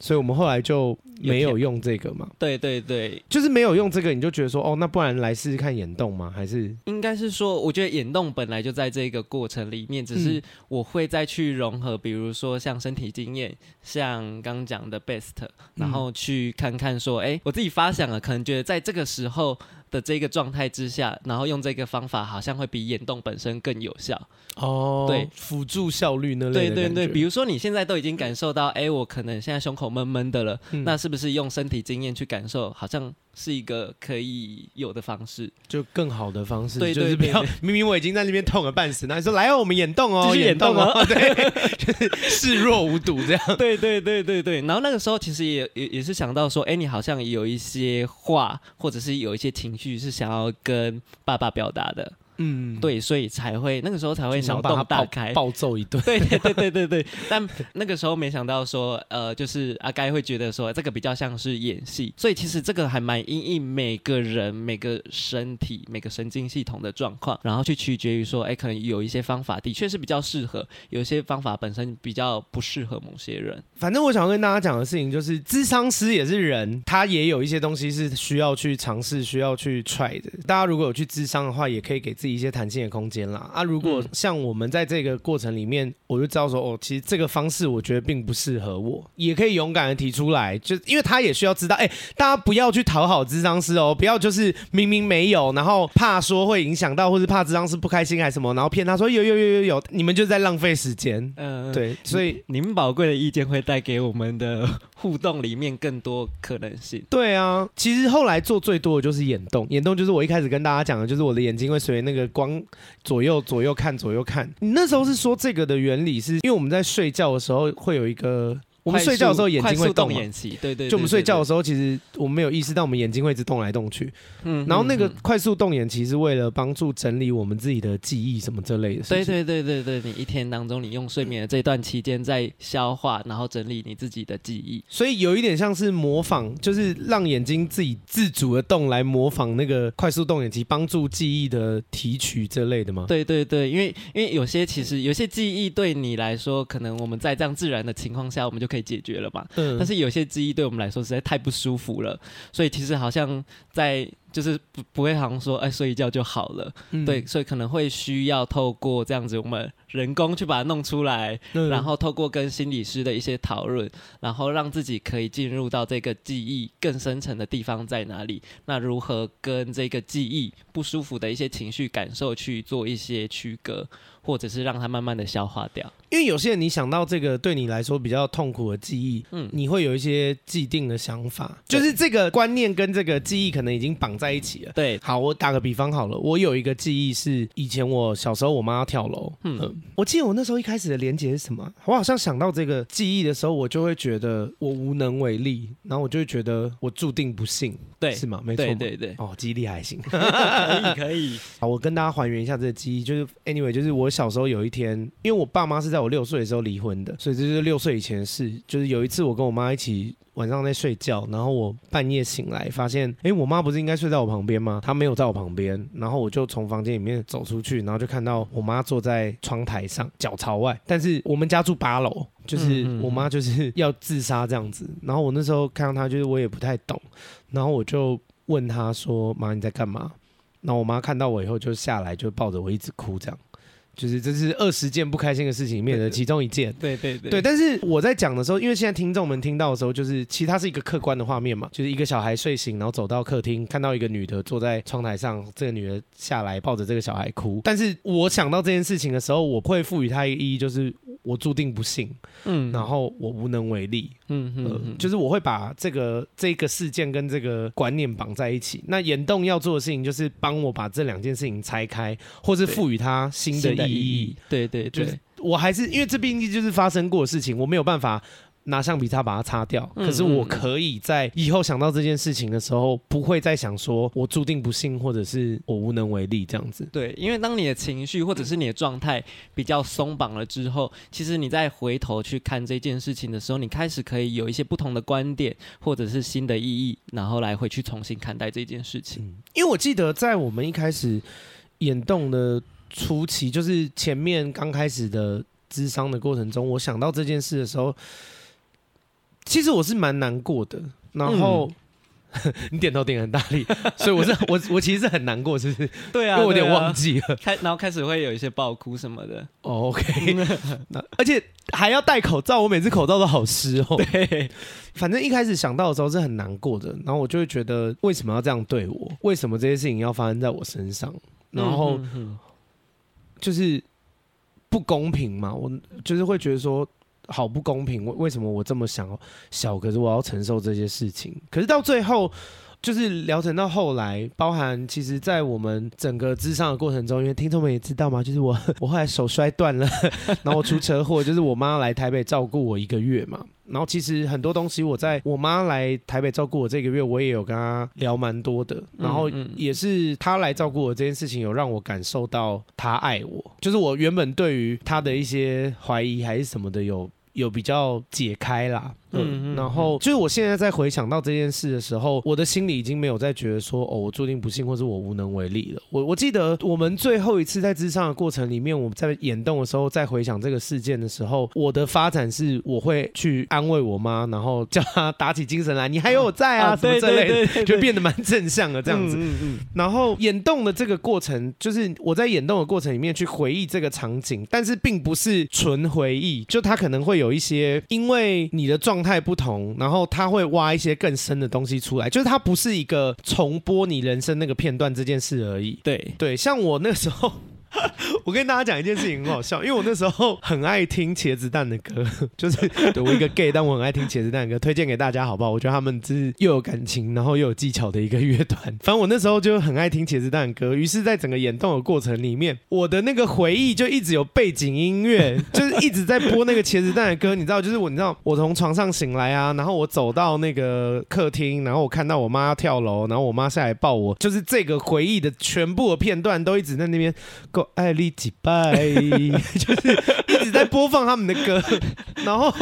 所以我们后来就没有用这个嘛？对对对，就是没有用这个，你就觉得说，哦，那不然来试试看眼动吗？还是？应该是说，我觉得眼动本来就在这个过程里面，只是我会再去融合，比如说像身体经验，像刚讲的 BEST，然后去看看说，哎，我自己发想了，可能觉得在这个时候的这个状态之下，然后用这个方法，好像会比眼动本身更有效。哦，对，辅助效率那类的对对对，比如说你现在都已经感受到，哎，我可能现在胸口闷闷的了，嗯、那是不是用身体经验去感受，好像是一个可以有的方式，就更好的方式。对对对，就是不要 明明我已经在那边痛了半死，那你说来哦，我们眼动哦，眼动哦，对，就是视若无睹这样。对对对对对，然后那个时候其实也也也是想到说，哎，你好像有一些话，或者是有一些情绪是想要跟爸爸表达的。嗯，对，所以才会那个时候才会脑洞大开，暴揍一顿。对对对对对对，但那个时候没想到说，呃，就是阿该会觉得说这个比较像是演戏，所以其实这个还蛮因应每个人、每个身体、每个神经系统的状况，然后去取决于说，哎，可能有一些方法的确是比较适合，有些方法本身比较不适合某些人。反正我想要跟大家讲的事情就是，智商师也是人，他也有一些东西是需要去尝试、需要去 try 的。大家如果有去智商的话，也可以给自己一些弹性的空间啦。啊，如果像我们在这个过程里面，我就知道说，哦，其实这个方式我觉得并不适合我，也可以勇敢的提出来，就因为他也需要知道，哎，大家不要去讨好智商师哦，不要就是明明没有，然后怕说会影响到，或是怕智商师不开心还是什么，然后骗他说有有有有有，你们就在浪费时间。嗯，对，所以你们宝贵的意见会带给我们的互动里面更多可能性。对啊，其实后来做最多的就是眼动，眼动就是我一开始跟大家讲的，就是我的眼睛会随那那个光左右左右看左右看。你那时候是说这个的原理是因为我们在睡觉的时候会有一个。我们睡觉的时候眼睛会动，眼对对，对。就我们睡觉的时候，其实我们没有意识到我们眼睛会一直动来动去。嗯。然后那个快速动眼期是为了帮助整理我们自己的记忆什么这类的。对对对对对，你一天当中你用睡眠的这段期间在消化，然后整理你自己的记忆。所以有一点像是模仿，就是让眼睛自己自主的动来模仿那个快速动眼期，帮助记忆的提取这类的吗？对对对，因为因为有些其实有些记忆对你来说，可能我们在这样自然的情况下，我们就。可以解决了吧？嗯，但是有些记忆对我们来说实在太不舒服了，所以其实好像在。就是不不会好像说，哎，睡一觉就好了，嗯，对，所以可能会需要透过这样子，我们人工去把它弄出来，嗯，然后透过跟心理师的一些讨论，然后让自己可以进入到这个记忆更深层的地方在哪里？那如何跟这个记忆不舒服的一些情绪感受去做一些区隔，或者是让它慢慢的消化掉？因为有些人你想到这个对你来说比较痛苦的记忆，嗯，你会有一些既定的想法，就是这个观念跟这个记忆可能已经绑。在一起了。对，好，我打个比方好了，我有一个记忆是以前我小时候我妈要跳楼，嗯，嗯，我记得我那时候一开始的连结是什么？我好像想到这个记忆的时候，我就会觉得我无能为力，然后我就会觉得我注定不幸，对，是吗？没错，对对对，哦，记忆力还行，可 以可以。好，我跟大家还原一下这个记忆，就是 anyway，就是我小时候有一天，因为我爸妈是在我六岁的时候离婚的，所以这就是六岁以前的事。就是有一次我跟我妈一起。晚上在睡觉，然后我半夜醒来，发现，哎，我妈不是应该睡在我旁边吗？她没有在我旁边，然后我就从房间里面走出去，然后就看到我妈坐在窗台上，脚朝外。但是我们家住八楼，就是我妈就是要自杀这样子。然后我那时候看到她，就是我也不太懂，然后我就问她说：“妈，你在干嘛？”然后我妈看到我以后就下来，就抱着我一直哭这样。就是这是二十件不开心的事情里面的其中一件，对对对，对。但是我在讲的时候，因为现在听众们听到的时候，就是其实它是一个客观的画面嘛，就是一个小孩睡醒，然后走到客厅，看到一个女的坐在窗台上，这个女的下来抱着这个小孩哭。但是我想到这件事情的时候，我会赋予它一个意义，就是。我注定不幸，嗯，然后我无能为力，嗯嗯、呃，就是我会把这个这个事件跟这个观念绑在一起。那眼动要做的事情就是帮我把这两件事情拆开，或是赋予它新的意义。意义对对对，就是我还是因为这毕竟就是发生过的事情，我没有办法。拿橡皮擦把它擦掉，可是我可以在以后想到这件事情的时候，不会再想说我注定不幸，或者是我无能为力这样子。对，因为当你的情绪或者是你的状态比较松绑了之后，其实你再回头去看这件事情的时候，你开始可以有一些不同的观点，或者是新的意义，然后来回去重新看待这件事情。嗯，因为我记得在我们一开始眼动的初期，就是前面刚开始的咨商的过程中，我想到这件事的时候。其实我是蛮难过的，然后 你点头点很大力，所以我是 我我其实是很难过，是不是？对啊，因为我有点忘记了。开然后开始会有一些爆哭什么的。Oh, OK，而且还要戴口罩，我每次口罩都好湿哦。对，反正一开始想到的时候是很难过的，然后我就会觉得为什么要这样对我？为什么这些事情要发生在我身上？然后就是不公平嘛，我就是会觉得说。好不公平！为为什么我这么想小，可是我要承受这些事情？可是到最后，就是疗程到后来，包含其实，在我们整个咨商的过程中，因为听众们也知道嘛，就是我 我后来手摔断了，然后我出车祸，就是我妈来台北照顾我一个月嘛。然后其实很多东西，我在我妈来台北照顾我这个月，我也有跟她聊蛮多的。然后也是她来照顾我这件事情，有让我感受到她爱我。就是我原本对于她的一些怀疑还是什么的有。有比较解开啦。嗯，然后就是我现在在回想到这件事的时候，我的心里已经没有再觉得说哦，我注定不幸，或是我无能为力了。我我记得我们最后一次在智商的过程里面，我们在眼动的时候，在回想这个事件的时候，我的发展是我会去安慰我妈，然后叫她打起精神来，你还有我在 啊，什么之类的，就变得蛮正向的这样子。嗯嗯。然后眼动的这个过程，就是我在眼动的过程里面去回忆这个场景，但是并不是纯回忆，就它可能会有一些因为你的状。状态不同，然后他会挖一些更深的东西出来，就是它不是一个重播你人生那个片段这件事而已。对对，像我那时候。我跟大家讲一件事情很好笑，因为我那时候很爱听茄子蛋的歌，就是我一个 gay，但我很爱听茄子蛋的歌，推荐给大家好不好？我觉得他们是又有感情，然后又有技巧的一个乐团。反正我那时候就很爱听茄子蛋的歌，于是，在整个演动的过程里面，我的那个回忆就一直有背景音乐，就是一直在播那个茄子蛋的歌。你知道，就是我，你知道，我从床上醒来啊，然后我走到那个客厅，然后我看到我妈跳楼，然后我妈下来抱我，就是这个回忆的全部的片段都一直在那边。爱丽几拜，就是一直在播放他们的歌，然后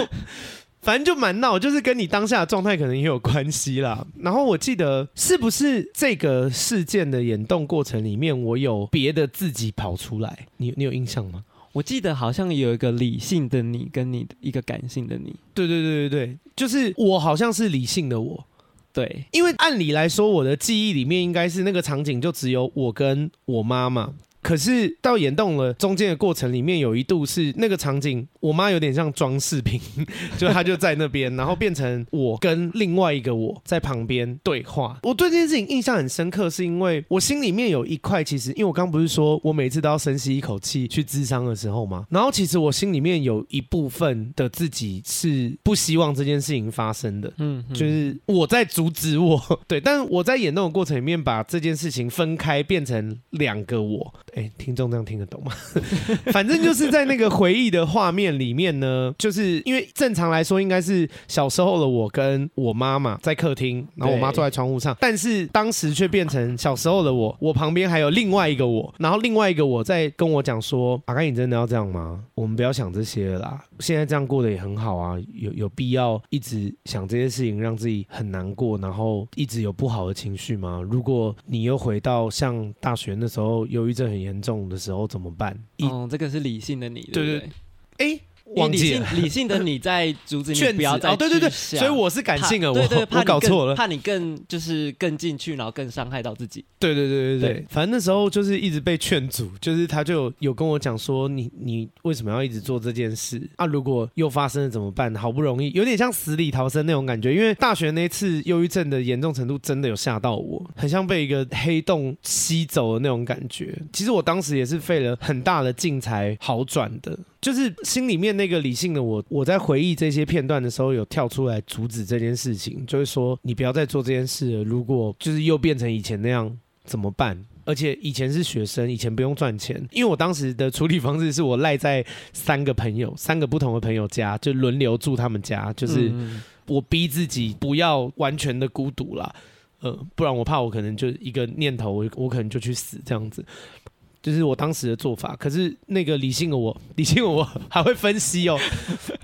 反正就蛮闹，就是跟你当下的状态可能也有关系啦。然后我记得是不是这个事件的演动过程里面，我有别的自己跑出来？你你有印象吗？我记得好像有一个理性的你，跟你一个感性的你。对对对对对，就是我好像是理性的我。对，因为按理来说，我的记忆里面应该是那个场景就只有我跟我妈妈。可是到演动了中间的过程里面，有一度是那个场景，我妈有点像装饰品，就她就在那边，然后变成我跟另外一个我在旁边对话。我对这件事情印象很深刻，是因为我心里面有一块，其实因为我刚刚不是说我每次都要深吸一口气去咨商的时候吗？然后其实我心里面有一部分的自己是不希望这件事情发生的，嗯，就是我在阻止我，对，但是我在演动的过程里面把这件事情分开，变成两个我。哎，听众这样听得懂吗？反正就是在那个回忆的画面里面呢，就是因为正常来说应该是小时候的我跟我妈妈在客厅，然后我妈坐在窗户上，但是当时却变成小时候的我，我旁边还有另外一个我，然后另外一个我在跟我讲说：“阿甘，你真的要这样吗？我们不要想这些了啦，现在这样过得也很好啊，有有必要一直想这些事情让自己很难过，然后一直有不好的情绪吗？如果你又回到像大学那时候，忧郁症很严重的时候怎么办？哦，这个是理性的你，对不对？哎。理性理性的你在阻止你不要再哦，对对对，所以我是感性的，我我搞错了，怕你更就是更进去，然后更伤害到自己。对对对对对，反正那时候就是一直被劝阻，就是他就有跟我讲说，你你为什么要一直做这件事啊？如果又发生了怎么办？好不容易有点像死里逃生那种感觉，因为大学那次忧郁症的严重程度真的有吓到我，很像被一个黑洞吸走的那种感觉。其实我当时也是费了很大的劲才好转的。就是心里面那个理性的我，我在回忆这些片段的时候，有跳出来阻止这件事情，就是说你不要再做这件事了。如果就是又变成以前那样怎么办？而且以前是学生，以前不用赚钱，因为我当时的处理方式是我赖在三个朋友、三个不同的朋友家，就轮流住他们家，就是我逼自己不要完全的孤独啦，呃，不然我怕我可能就一个念头，我我可能就去死这样子。就是我当时的做法。可是那个理性的我，理性的我还会分析哦。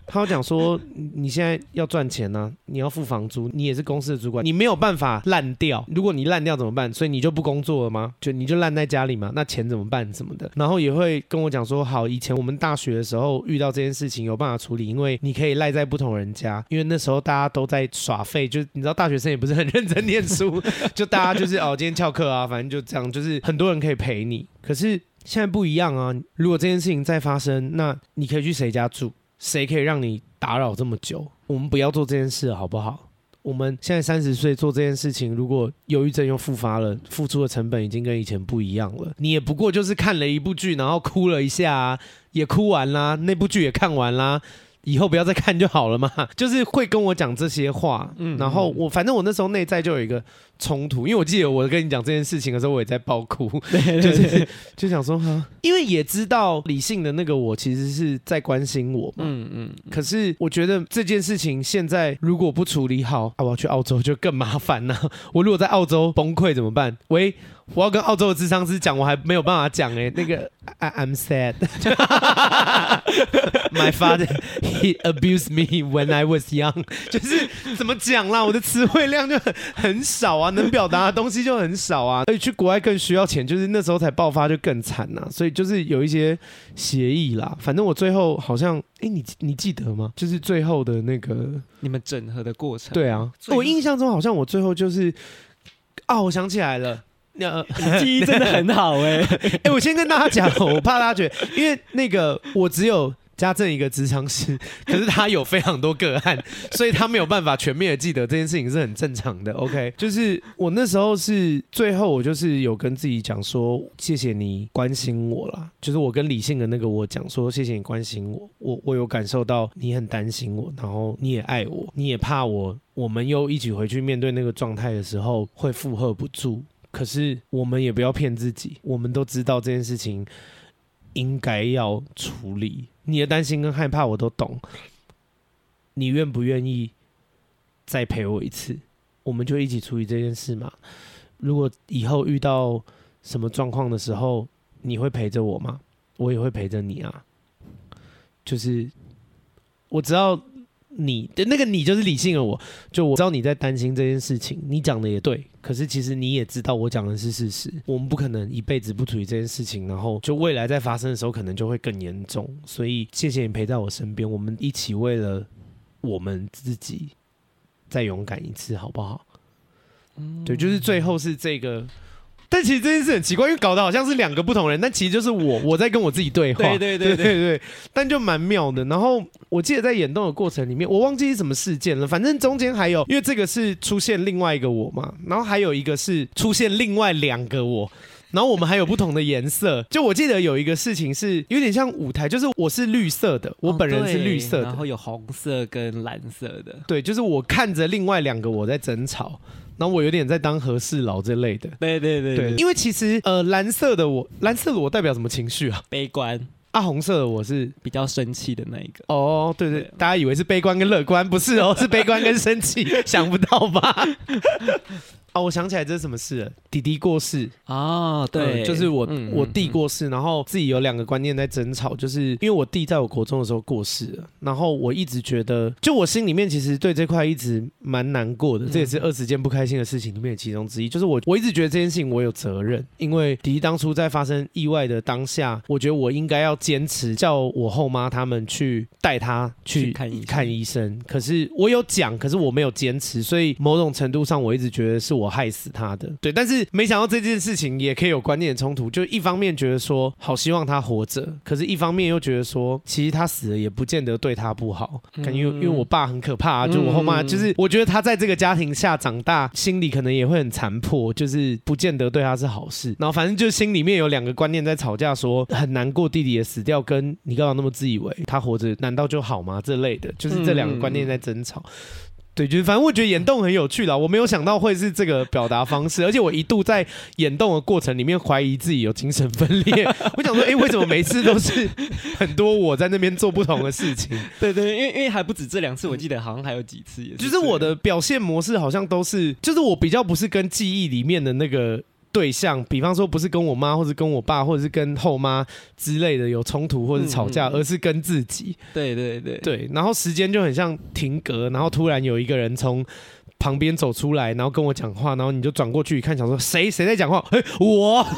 他讲说，你现在要赚钱呢、啊，你要付房租，你也是公司的主管，你没有办法烂掉。如果你烂掉怎么办？所以你就不工作了吗？就你就烂在家里吗？那钱怎么办？什么的？然后也会跟我讲说，好，以前我们大学的时候遇到这件事情有办法处理，因为你可以赖在不同人家，因为那时候大家都在耍废，就你知道大学生也不是很认真念书，就大家就是哦，今天翘课啊，反正就这样，就是很多人可以陪你。可是现在不一样啊，如果这件事情再发生，那你可以去谁家住？谁可以让你打扰这么久？我们不要做这件事，好不好？我们现在三十岁做这件事情，如果忧郁症又复发了，付出的成本已经跟以前不一样了。你也不过就是看了一部剧，然后哭了一下啊，也哭完啦，那部剧也看完啦。以后不要再看就好了嘛，就是会跟我讲这些话，嗯，然后我反正我那时候内在就有一个冲突，因为我记得我跟你讲这件事情的时候，我也在爆哭，对对对，就是就想说哈，因为也知道理性的那个我其实是在关心我嘛，嗯嗯，可是我觉得这件事情现在如果不处理好，啊，我要去澳洲就更麻烦了，我如果在澳洲崩溃怎么办？喂。我要跟澳洲的智商师讲，我还没有办法讲哎，那个 I, I'm sad. My father he abused me when I was young，就是怎么讲啦？我的词汇量就很很少啊，能表达的东西就很少啊。所以去国外更需要钱，就是那时候才爆发就更惨呐。所以就是有一些协议啦。反正我最后好像，哎，你你记得吗？就是最后的那个你们整合的过程。对啊，我印象中好像我最后就是，哦，我想起来了。那记忆真的很好哎、欸！哎、欸，我先跟大家讲，我怕大家觉得，因为那个我只有家政一个职场师，可是他有非常多个案，所以他没有办法全面的记得这件事情是很正常的。OK，就是我那时候是最后，我就是有跟自己讲说，谢谢你关心我啦，就是我跟理性的那个我讲说，谢谢你关心我，我我有感受到你很担心我，然后你也爱我，你也怕我，我们又一起回去面对那个状态的时候会负荷不住。可是我们也不要骗自己，我们都知道这件事情应该要处理。你的担心跟害怕我都懂，你愿不愿意再陪我一次？我们就一起处理这件事嘛。如果以后遇到什么状况的时候，你会陪着我吗？我也会陪着你啊。就是我知道。你的那个你就是理性的我，就我知道你在担心这件事情，你讲的也对，可是其实你也知道我讲的是事实，我们不可能一辈子不处理这件事情，然后就未来在发生的时候可能就会更严重，所以谢谢你陪在我身边，我们一起为了我们自己再勇敢一次，好不好？嗯，对，就是最后是这个。但其实这件事很奇怪，因为搞得好像是两个不同人，但其实就是我，我在跟我自己对话。对对对对对，对，但就蛮妙的。然后我记得在演动的过程里面，我忘记是什么事件了。反正中间还有，因为这个是出现另外一个我嘛，然后还有一个是出现另外两个我，然后我们还有不同的颜色。就我记得有一个事情是有点像舞台，就是我是绿色的，我本人是绿色的，然后有红色跟蓝色的。对，就是我看着另外两个我在争吵。然后我有点在当和事佬之类的，对对对对，因为其实呃蓝色的我，蓝色的我代表什么情绪啊？悲观。啊，红色的我是比较生气的那一个。哦，对对，对，大家以为是悲观跟乐观，不是哦，是悲观跟生气，想不到吧？哦，我想起来这是什么事了？弟弟过世啊、哦，对、嗯，就是我、嗯、我弟过世，然后自己有两个观念在争吵，就是因为我弟在我国中的时候过世了，然后我一直觉得，就我心里面其实对这块一直蛮难过的，这也是二十件不开心的事情里面的其中之一，就是我我一直觉得这件事情我有责任，因为弟弟当初在发生意外的当下，我觉得我应该要坚持叫我后妈他们去带他去看医看医生，可是我有讲，可是我没有坚持，所以某种程度上我一直觉得是我。我害死他的，对，但是没想到这件事情也可以有观念的冲突，就一方面觉得说好希望他活着，可是一方面又觉得说其实他死了也不见得对他不好，感觉因为因为我爸很可怕啊，就我后妈就是我觉得他在这个家庭下长大，心里可能也会很残破，就是不见得对他是好事，然后反正就心里面有两个观念在吵架，说很难过弟弟也死掉，跟你干嘛那么自以为他活着难道就好吗？这类的，就是这两个观念在争吵。对，就是反正我觉得眼动很有趣啦，我没有想到会是这个表达方式，而且我一度在眼动的过程里面怀疑自己有精神分裂。我想说，哎，为什么每次都是很多我在那边做不同的事情？对对，因为因为还不止这两次，我记得好像还有几次也是。就是我的表现模式好像都是，就是我比较不是跟记忆里面的那个。对象，比方说不是跟我妈，或者跟我爸，或者是跟后妈之类的有冲突或者吵架，嗯、而是跟自己。对对对对，然后时间就很像停格，然后突然有一个人从旁边走出来，然后跟我讲话，然后你就转过去一看，想说谁谁在讲话？哎，我。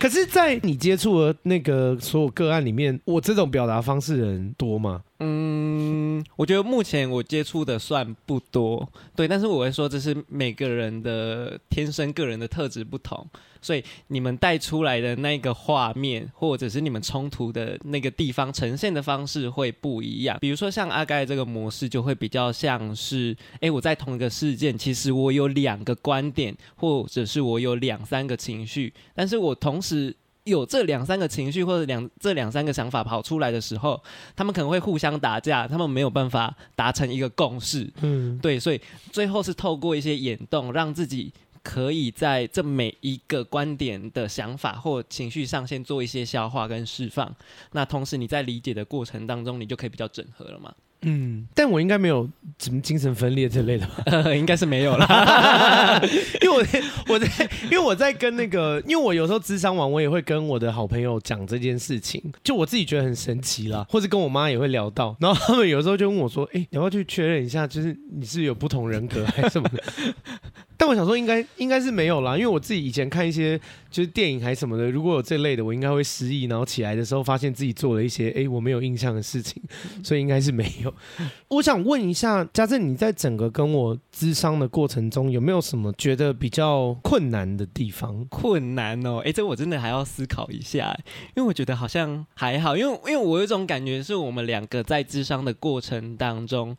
可是，在你接触的那个所有个案里面，我这种表达方式的人多吗？嗯，我觉得目前我接触的算不多，对，但是我会说这是每个人的天生个人的特质不同，所以你们带出来的那个画面，或者是你们冲突的那个地方呈现的方式会不一样。比如说像阿该这个模式，就会比较像是，哎，我在同一个事件，其实我有两个观点，或者是我有两三个情绪，但是我同时。有这两三个情绪或者两这两三个想法跑出来的时候，他们可能会互相打架，他们没有办法达成一个共识。嗯，对，所以最后是透过一些眼动，让自己可以在这每一个观点的想法或情绪上先做一些消化跟释放。那同时你在理解的过程当中，你就可以比较整合了嘛。嗯，但我应该没有什么精神分裂之类的吧？呃，应该是没有啦，因为我在我在因为我在跟那个，因为我有时候智商完，我也会跟我的好朋友讲这件事情，就我自己觉得很神奇啦，或者跟我妈也会聊到，然后他们有时候就问我说：“哎、欸，你要不要去确认一下，就是你是有不同人格还是什么的？”但我想说应，应该应该是没有啦，因为我自己以前看一些就是电影还是什么的，如果有这类的，我应该会失忆，然后起来的时候发现自己做了一些哎、欸、我没有印象的事情，所以应该是没有。我想问一下家政，你在整个跟我咨商的过程中，有没有什么觉得比较困难的地方？困难哦，哎、欸，这我真的还要思考一下，因为我觉得好像还好，因为因为我有一种感觉，是我们两个在咨商的过程当中。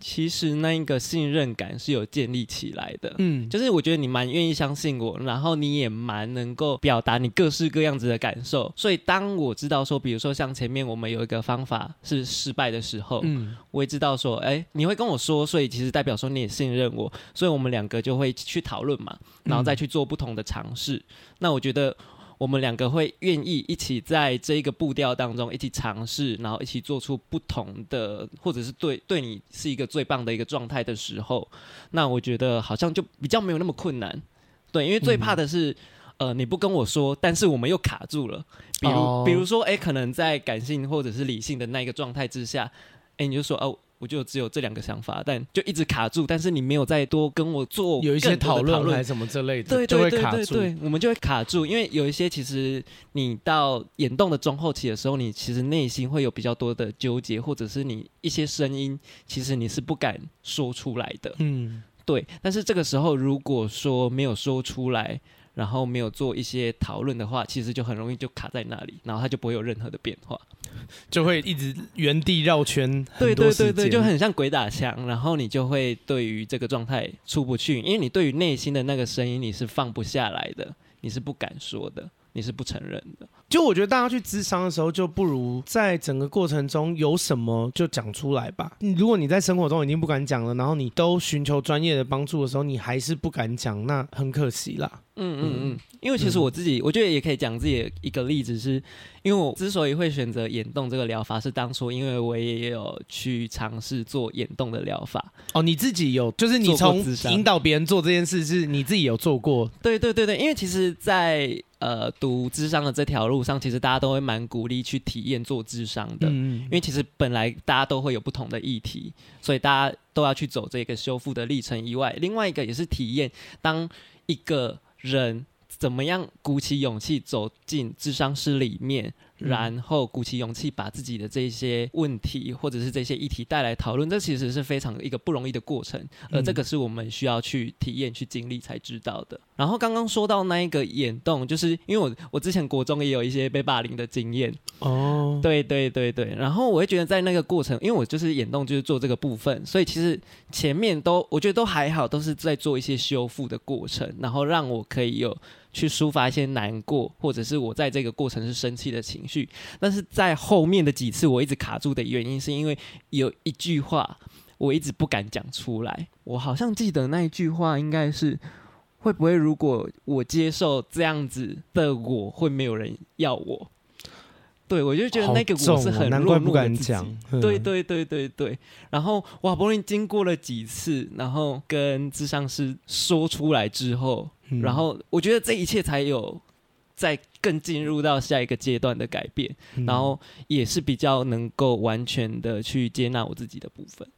其实那一个信任感是有建立起来的，嗯，就是我觉得你蛮愿意相信我，然后你也蛮能够表达你各式各样子的感受，所以当我知道说，比如说像前面我们有一个方法是失败的时候，嗯，我也知道说，哎，你会跟我说，所以其实代表说你也信任我，所以我们两个就会去讨论嘛，然后再去做不同的尝试。嗯，那我觉得。我们两个会愿意一起在这一个步调当中一起尝试，然后一起做出不同的，或者是对对你是一个最棒的一个状态的时候，那我觉得好像就比较没有那么困难。对，因为最怕的是，嗯、呃，你不跟我说，但是我们又卡住了。比如，哦、比如说，哎，可能在感性或者是理性的那一个状态之下，哎，你就说哦。我就只有这两个想法，但就一直卡住。但是你没有再多跟我做有一些讨论还是什么之类的，对对对对对，我们就会卡住。因为有一些其实你到眼动的中后期的时候，你其实内心会有比较多的纠结，或者是你一些声音，其实你是不敢说出来的。嗯，对。但是这个时候如果说没有说出来，然后没有做一些讨论的话，其实就很容易就卡在那里，然后它就不会有任何的变化。就会一直原地绕圈，对对对对，就很像鬼打墙，然后你就会对于这个状态出不去，因为你对于内心的那个声音你是放不下来的，你是不敢说的，你是不承认的。就我觉得大家去咨商的时候，就不如在整个过程中有什么就讲出来吧。如果你在生活中已经不敢讲了，然后你都寻求专业的帮助的时候，你还是不敢讲，那很可惜啦。嗯嗯嗯，因为其实我自己，我觉得也可以讲自己的一个例子是，是因为我之所以会选择眼动这个疗法，是当初因为我也有去尝试做眼动的疗法。哦，你自己有，就是你从引导别人做这件事，是你自己有做过？对对对对，因为其实在，在呃读智商的这条路。上其实大家都会蛮鼓励去体验做智商的，嗯，因为其实本来大家都会有不同的议题，所以大家都要去走这个修复的历程以外，另外一个也是体验当一个人怎么样鼓起勇气走进智商室里面。然后鼓起勇气把自己的这些问题或者是这些议题带来讨论，这其实是非常一个不容易的过程，而这个是我们需要去体验、去经历才知道的。然后刚刚说到那一个眼动，就是因为我我之前国中也有一些被霸凌的经验哦，对对对对。然后我会觉得在那个过程，因为我就是眼动就是做这个部分，所以其实前面都我觉得都还好，都是在做一些修复的过程，然后让我可以有。去抒发一些难过，或者是我在这个过程是生气的情绪，但是在后面的几次我一直卡住的原因，是因为有一句话我一直不敢讲出来。我好像记得那一句话应该是：会不会如果我接受这样子的我，会没有人要我？对，我就觉得那个我是很哦、难怪不敢讲。对对对对对，然后我好不容易经过了几次，然后跟智商师说出来之后，嗯、然后我觉得这一切才有在更进入到下一个阶段的改变，嗯、然后也是比较能够完全的去接纳我自己的部分。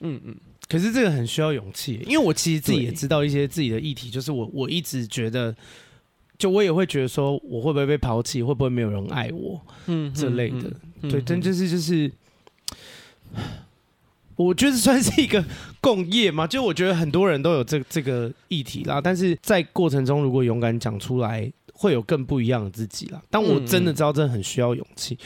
嗯嗯，可是这个很需要勇气，因为我其实自己也知道一些自己的议题，就是我我一直觉得。就我也会觉得说，我会不会被抛弃，会不会没有人爱我，嗯，这类的，对，但就是就是，我觉得算是一个共业嘛。就我觉得很多人都有这这个议题啦，但是在过程中如果勇敢讲出来，会有更不一样的自己啦。但我真的知道，真的很需要勇气。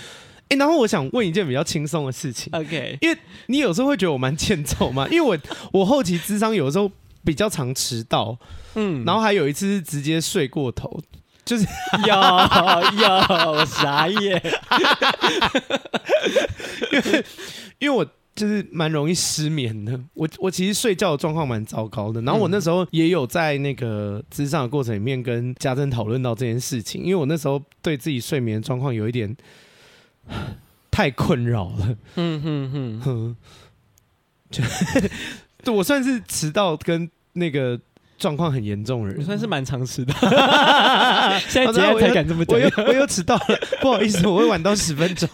哎、欸，然后我想问一件比较轻松的事情，OK？因为你有时候会觉得我蛮欠揍嘛，因为我我后期智商有的时候。比较常迟到，嗯，然后还有一次是直接睡过头，就是 有有我傻眼，因为因为我就是蛮容易失眠的，我我其实睡觉的状况蛮糟糕的，然后我那时候也有在那个咨商的过程里面跟家珍讨论到这件事情，因为我那时候对自己睡眠状况有一点 太困扰了，嗯哼哼。哼，就。对，我算是迟到跟那个状况很严重的人，我算是蛮常迟到。现在几点才敢这么讲？我又我又迟到了，不好意思，我会晚到十分钟。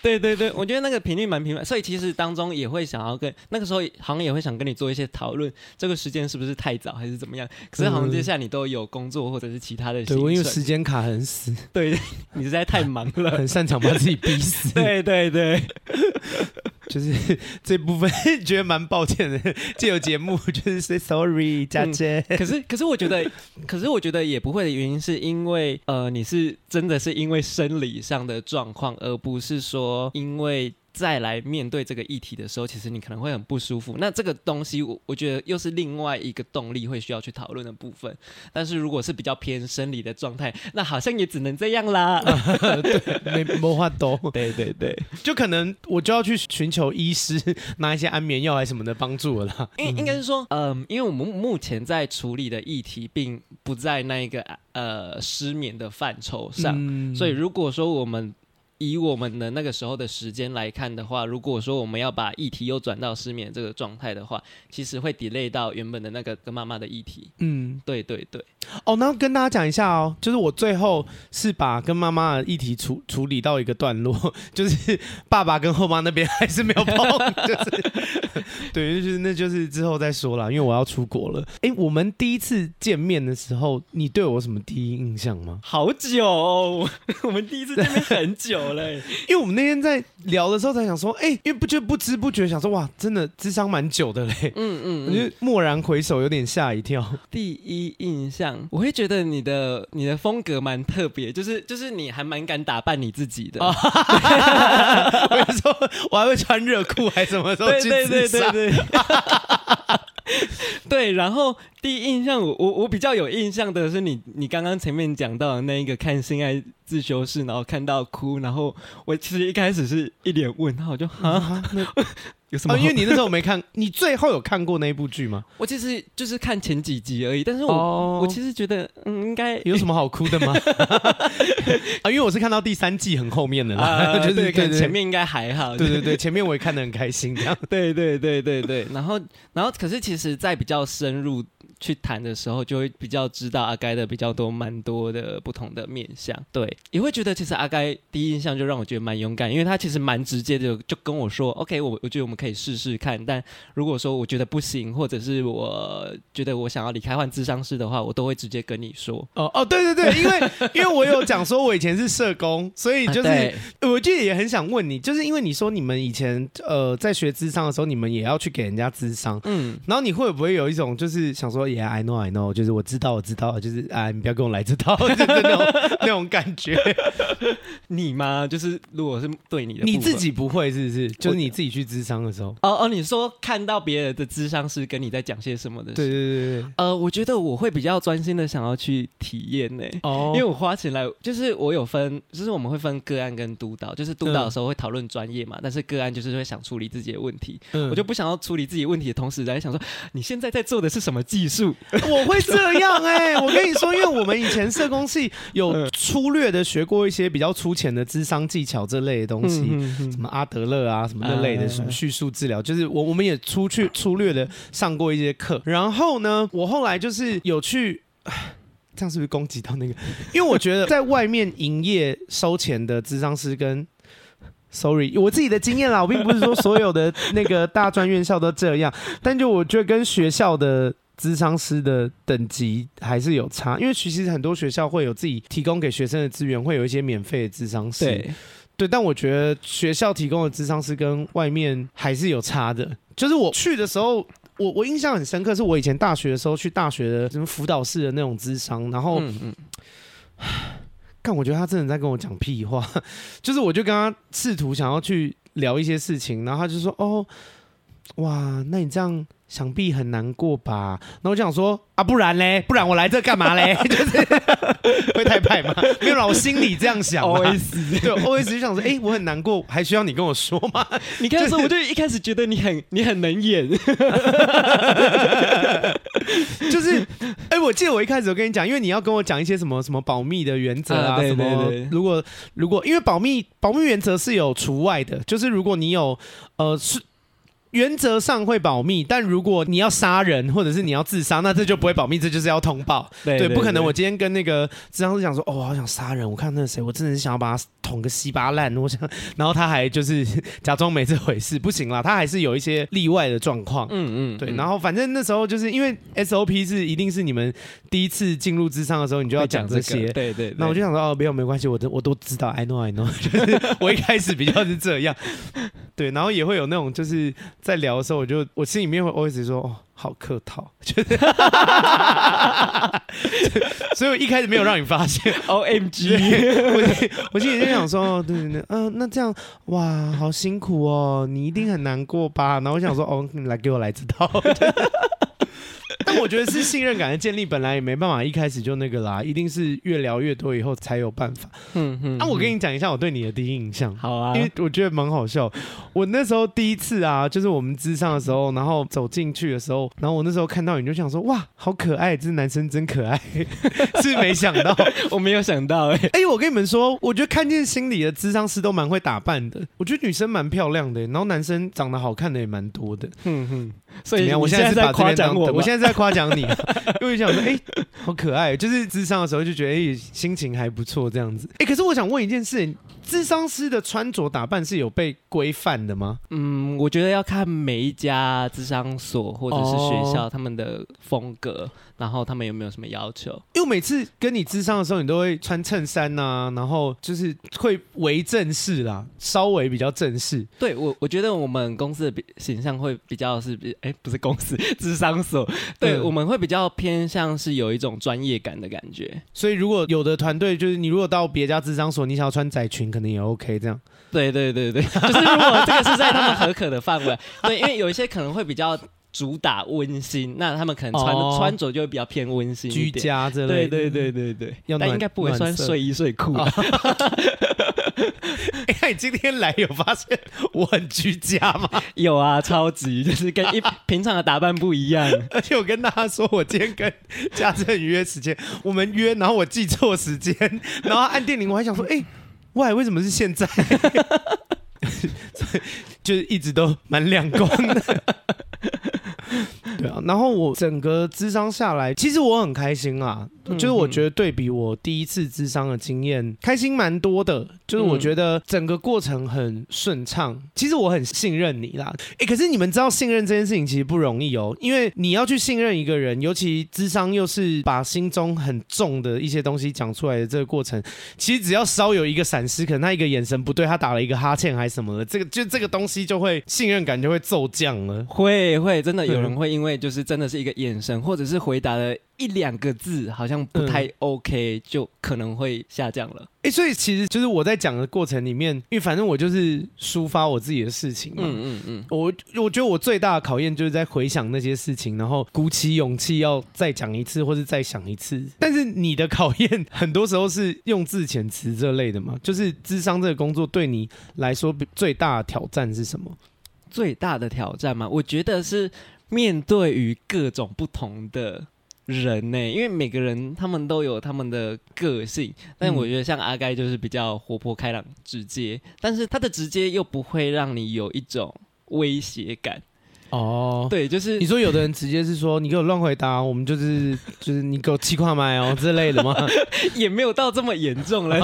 对对对，我觉得那个频率蛮频繁，所以其实当中也会想要跟那个时候好像也会想跟你做一些讨论，这个时间是不是太早还是怎么样？可是好像接下来你都有工作或者是其他的，对，我因为时间卡很死，对，你实在太忙了，很擅长把自己逼死。对 对对。就是 这部分觉得蛮抱歉的，这有节目就是 say sorry，佳姐、嗯。可是可是我觉得，可是我觉得也不会的原因是因为呃，你是真的是因为生理上的状况，而不是说因为。再来面对这个议题的时候，其实你可能会很不舒服。那这个东西，我我觉得又是另外一个动力会需要去讨论的部分。但是如果是比较偏生理的状态，那好像也只能这样啦。对，没没话多。对对对，就可能我就要去寻求医师拿一些安眠药还是什么的帮助了啦。应应该是说，嗯，因为我们目前在处理的议题并不在那一个呃失眠的范畴上，嗯、所以如果说我们。以我们的那个时候的时间来看的话，如果说我们要把议题又转到失眠这个状态的话，其实会 delay 到原本的那个跟妈妈的议题。嗯，对对对。哦，那跟大家讲一下哦，就是我最后是把跟妈妈的议题处处理到一个段落，就是爸爸跟后妈那边还是没有碰，就是 对，就是那就是之后再说啦，因为我要出国了。哎、欸，我们第一次见面的时候，你对我什么第一印象吗？好久哦，我们第一次见面很久。因为我们那天在聊的时候才想说，哎、欸，因为不觉不知不觉想说，哇，真的智商蛮久的嘞，嗯嗯，我觉得蓦然回首，有点吓一跳。第一印象，我会觉得你的你的风格蛮特别，就是就是你还蛮敢打扮你自己的。哦、我说，我还会穿热裤，还什么时候？对对对对对。对，然后第一印象，我我我比较有印象的是你你刚刚前面讲到的那一个看性爱自修室，然后看到哭，然后我其实一开始是一脸问号，我就啊。有什么、哦？因为你那时候我没看，你最后有看过那一部剧吗？我其实就是看前几集而已，但是我、哦、我其实觉得，嗯，应该有什么好哭的吗？啊，因为我是看到第三季很后面的啦，啊、就是对，对，对，前面应该还好。对对对，前面我也看得很开心，这样。对对对对对，然后然后可是其实，在比较深入。去谈的时候，就会比较知道阿该的比较多、蛮多的不同的面相。对，也会觉得其实阿该第一印象就让我觉得蛮勇敢，因为他其实蛮直接的，就跟我说：“OK，我我觉得我们可以试试看。但如果说我觉得不行，或者是我觉得我想要离开换智商师的话，我都会直接跟你说。”哦哦，对对对，因为因为我有讲说我以前是社工，所以就是、啊、我就也很想问你，就是因为你说你们以前呃在学智商的时候，你们也要去给人家智商，嗯，然后你会不会有一种就是想说，Yeah，I know，I know。就是我知道，我知道，就是啊，你不要跟我来这套，就是那种那种感觉。你吗？就是如果是对你的，你自己不会是不是？就是你自己去智商的时候。哦哦，你说看到别人的智商是跟你在讲些什么的？对对对对。呃，我觉得我会比较专心的想要去体验呢。哦。因为我花钱来，就是我有分，就是我们会分个案跟督导。就是督导的时候会讨论专业嘛，但是个案就是会想处理自己的问题。嗯。我就不想要处理自己问题的同时，在想说你现在在做的是什么技术？术，我会这样哎、欸！我跟你说，因为我们以前社工系有粗略的学过一些比较粗浅的智商技巧这类的东西，什么阿德勒啊什么这类的，什么叙述治疗，就是我我们也出去粗略的上过一些课。然后呢，我后来就是有去，这样是不是攻击到那个？因为我觉得在外面营业收钱的智商师跟。Sorry，我自己的经验啦，我并不是说所有的那个大专院校都这样，但就我觉得跟学校的咨商师的等级还是有差，因为其实很多学校会有自己提供给学生的资源，会有一些免费的咨商师，对，对，但我觉得学校提供的智商师跟外面还是有差的。就是我去的时候，我我印象很深刻，是我以前大学的时候去大学的什么辅导室的那种智商，然后。嗯嗯但我觉得他真的在跟我讲屁话，就是我就跟他试图想要去聊一些事情，然后他就说：“哦，哇，那你这样。”想必很难过吧？那我就想说啊，不然嘞，不然我来这干嘛嘞？就是 会太派吗？没有啦，我心里这样想。OS 对，OS 就想说，哎、欸，我很难过，还需要你跟我说吗？你看，我就一开始觉得你很你很能演，就是，哎、欸，我记得我一开始我跟你讲，因为你要跟我讲一些什么什么保密的原则啊，什么如果如果因为保密保密原则是有除外的，就是如果你有呃是。原则上会保密，但如果你要杀人或者是你要自杀，那这就不会保密，这就是要通报。对，对，对，不可能。我今天跟那个智商师讲说，哦，我好想杀人，我看那个谁，我真的是想要把他捅个稀巴烂。我想，然后他还就是假装没这回事，不行啦，他还是有一些例外的状况。嗯嗯，对。然后反正那时候就是因为 SOP 是一定是你们第一次进入智商的时候，你就要讲这些。这个、对，对对。那我就想说，哦，没有没关系，我都我都知道，I know I know。就是 我一开始比较是这样，对，然后也会有那种就是。在聊的时候，我就我心里面会 always 说，哦，好客套，就是，所以我一开始没有让你发现。O M G，我我心里就想说，哦，对对对，嗯、呃，那这样，哇，好辛苦哦，你一定很难过吧？然后我想说，哦，你来给我来这套。但我觉得是信任感的建立，本来也没办法一开始就那个啦，一定是越聊越多以后才有办法。嗯嗯。那、啊、我跟你讲一下我对你的第一印象，好啊，因为我觉得蛮好笑。我那时候第一次啊，就是我们咨商的时候，然后走进去的时候，然后我那时候看到你就想说，哇，好可爱，这男生真可爱。是没想到，我没有想到哎、欸。哎、欸，我跟你们说，我觉得看见心里的智商师都蛮会打扮的。我觉得女生蛮漂亮的，然后男生长得好看的也蛮多的。嗯哼。所以我现在是把这边当我，我现在在夸奖你，因为想说，哎、欸，好可爱，就是智商的时候就觉得，哎、欸，心情还不错这样子。哎、欸，可是我想问一件事，智商师的穿着打扮是有被规范的吗？嗯，我觉得要看每一家智商所或者是学校他们的风格。然后他们有没有什么要求？因为每次跟你智商的时候，你都会穿衬衫呐、啊，然后就是会为正式啦，稍微比较正式。对我，我觉得我们公司的形象会比较是比，哎，不是公司，智商所。对，嗯、我们会比较偏向是有一种专业感的感觉。所以如果有的团队就是你如果到别家智商所，你想要穿窄裙，可能也 OK 这样。对对对对，就是如果这个是在他们合可的范围。对，因为有一些可能会比较。主打温馨，那他们可能穿、哦、穿着就会比较偏温馨、居家之类的。对对对对对，但应该不会穿睡衣睡裤。哎、欸，你今天来有发现我很居家吗？有啊，超级就是跟一平常的打扮不一样。而且我跟大家说，我今天跟家政约时间，我们约，然后我记错时间，然后按电铃，我还想说，哎、欸，喂，为什么是现在？就是一直都蛮亮光的。对啊，然后我整个智商下来，其实我很开心啊。就是我觉得对比我第一次智商的经验，开心蛮多的。就是我觉得整个过程很顺畅。其实我很信任你啦。哎，可是你们知道信任这件事情其实不容易哦，因为你要去信任一个人，尤其智商又是把心中很重的一些东西讲出来的这个过程，其实只要稍有一个闪失，可能他一个眼神不对，他打了一个哈欠还是什么的，这个就这个东西就会信任感就会骤降了。会会，真的有 人会因为就是真的是一个眼神，或者是回答了一两个字，好像不太 OK，嗯，就可能会下降了。哎，所以其实就是我在讲的过程里面，因为反正我就是抒发我自己的事情嘛。嗯嗯嗯。我我觉得我最大的考验就是在回想那些事情，然后鼓起勇气要再讲一次，或是再想一次。但是你的考验 很多时候是用字遣词这类的嘛？就是智商这个工作对你来说最大的挑战是什么？最大的挑战嘛？我觉得是面对于各种不同的人呢、因为每个人他们都有他们的个性，但我觉得像阿该就是比较活泼开朗、直接，但是他的直接又不会让你有一种威胁感。哦，对，就是你说有的人直接是说你给我乱回答，我们就是 就是你给我气跨麦哦之类的吗？也没有到这么严重了，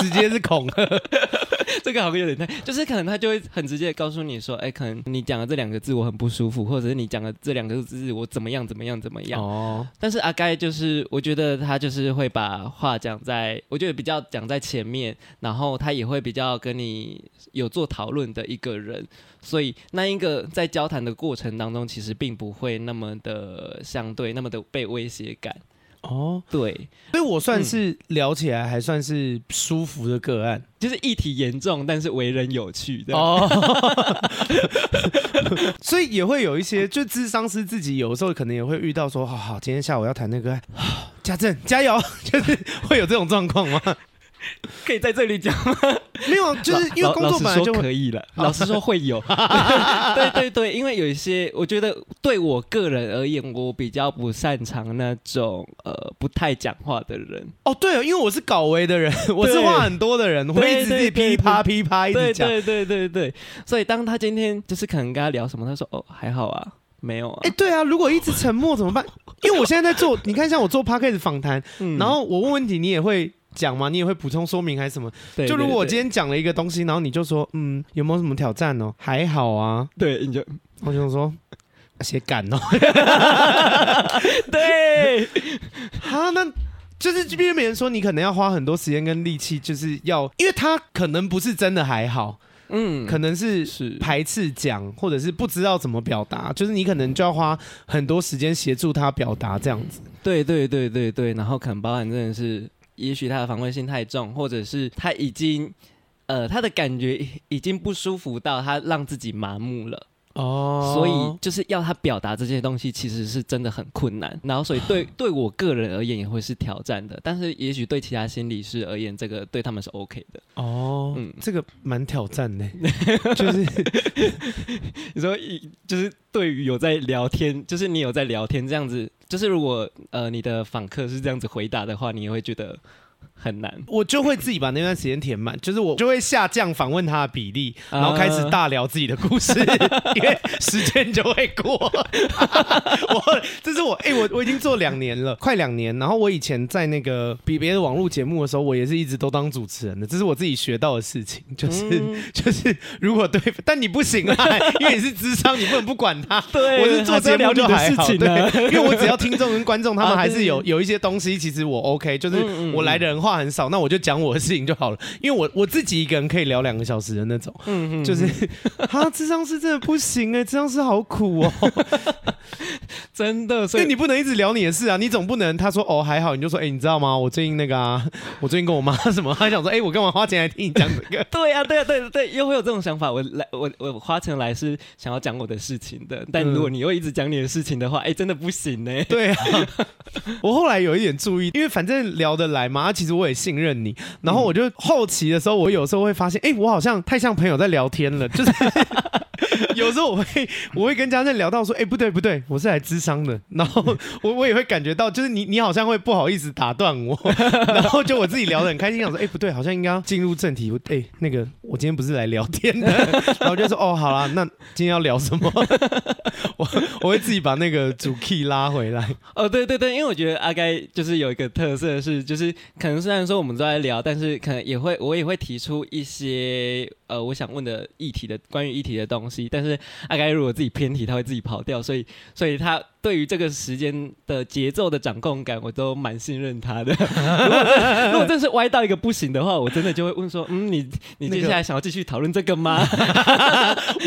直接是恐吓。这个好像有点太，就是可能他就会很直接的告诉你说，哎，可能你讲的这两个字我很不舒服，或者是你讲的这两个字我怎么样怎么样怎么样。哦。但是阿该就是，我觉得他就是会把话讲在，我觉得比较讲在前面，然后他也会比较跟你有做讨论的一个人，所以那一个在交谈的过程当中，其实并不会那么的相对那么的被威胁感。哦，对，所以我算是聊起来还算是舒服的个案，嗯、就是议题严重，但是为人有趣的哦。所以也会有一些，就智商师自己有的时候可能也会遇到说，好好，今天下午要谈那个，家政加油，就是会有这种状况吗？可以在这里讲吗？没有，就是因为工作本来就可以了。老实说会有，对对对，因为有一些，我觉得对我个人而言，我比较不擅长那种呃不太讲话的人。哦，对哦，因为我是搞维的人，我是话很多的人，我会一直噼啪噼啪一直讲。对对对对，所以当他今天就是可能跟他聊什么，他说哦还好啊，没有啊。哎，对啊，如果一直沉默怎么办？因为我现在在做，你看像我做 Podcast 访谈，然后我问问题，你也会。讲嘛？你也会补充说明还是什么？对就如果我今天讲了一个东西，然后你就说，嗯，有没有什么挑战哦？还好啊。对，你就我就说，写感哦。对，好，那就是这边别人说你可能要花很多时间跟力气，就是要，因为他可能不是真的还好，嗯，可能是排斥讲，或者是不知道怎么表达，就是你可能就要花很多时间协助他表达这样子。对对对对对，然后可能包含真的是。也许他的防卫心太重，或者是他已经，呃，他的感觉已经不舒服到他让自己麻木了。哦，所以就是要他表达这些东西，其实是真的很困难。然后，所以对 对我个人而言也会是挑战的，但是也许对其他心理师而言，这个对他们是 OK 的哦。嗯，这个蛮挑战的，就是你说，就是对于有在聊天，就是你有在聊天这样子。就是如果呃你的访客是这样子回答的话，你也会觉得很难。我就会自己把那段时间填满，就是我就会下降访问他的比例，然后开始大聊自己的故事，因为时间就会过。我这是我哎、欸，我我已经做两年了，快两年。然后我以前在那个比别的网络节目的时候，我也是一直都当主持人的，这是我自己学到的事情。就是、嗯、就是如果对，但你不行啊，因为你是智商，你不能不管他。对，我是做节目就还好，对，因为我只要听众跟观众他们还是有有一些东西，其实我 OK，就是我来的人。话很少，那我就讲我的事情就好了。因为我我自己一个人可以聊两个小时的那种，嗯嗯，就是啊，智商是真的不行哎、欸，咨商是好苦哦，真的。所以你不能一直聊你的事啊，你总不能他说哦还好，你就说哎、欸，你知道吗？我最近那个啊，我最近跟我妈什么，他想说哎、欸，我干嘛花钱来听你讲这个？对呀、啊，对呀、啊，对对对，又会有这种想法。我来，我我花钱来是想要讲我的事情的，但如果你又一直讲你的事情的话，哎、欸，真的不行呢、欸。对啊，我后来有一点注意，因为反正聊得来嘛，其实。我也信任你，然后我就后期的时候，我有时候会发现，哎、欸，我好像太像朋友在聊天了，就是 有时候我会我会跟家政聊到说，哎、不对不对，我是来咨商的，然后 我我也会感觉到，就是你你好像会不好意思打断我，然后就我自己聊得很开心，想说，哎、不对，好像应该要进入正题，哎、欸，那个我今天不是来聊天的，然后就说，哦，好啦，那今天要聊什么？我我会自己把那个主 key 拉回来。哦，对对对，因为我觉得阿该就是有一个特色是，就是可能虽然说我们都在聊，但是可能也会我也会提出一些呃我想问的议题的关于议题的东东西，但是阿该如果自己偏题，他会自己跑掉，所以所以他。对于这个时间的节奏的掌控感，我都蛮信任他的。如果如果真是歪到一个不行的话，我真的就会问说：“嗯，你你 接下来想要继续讨论这个吗？”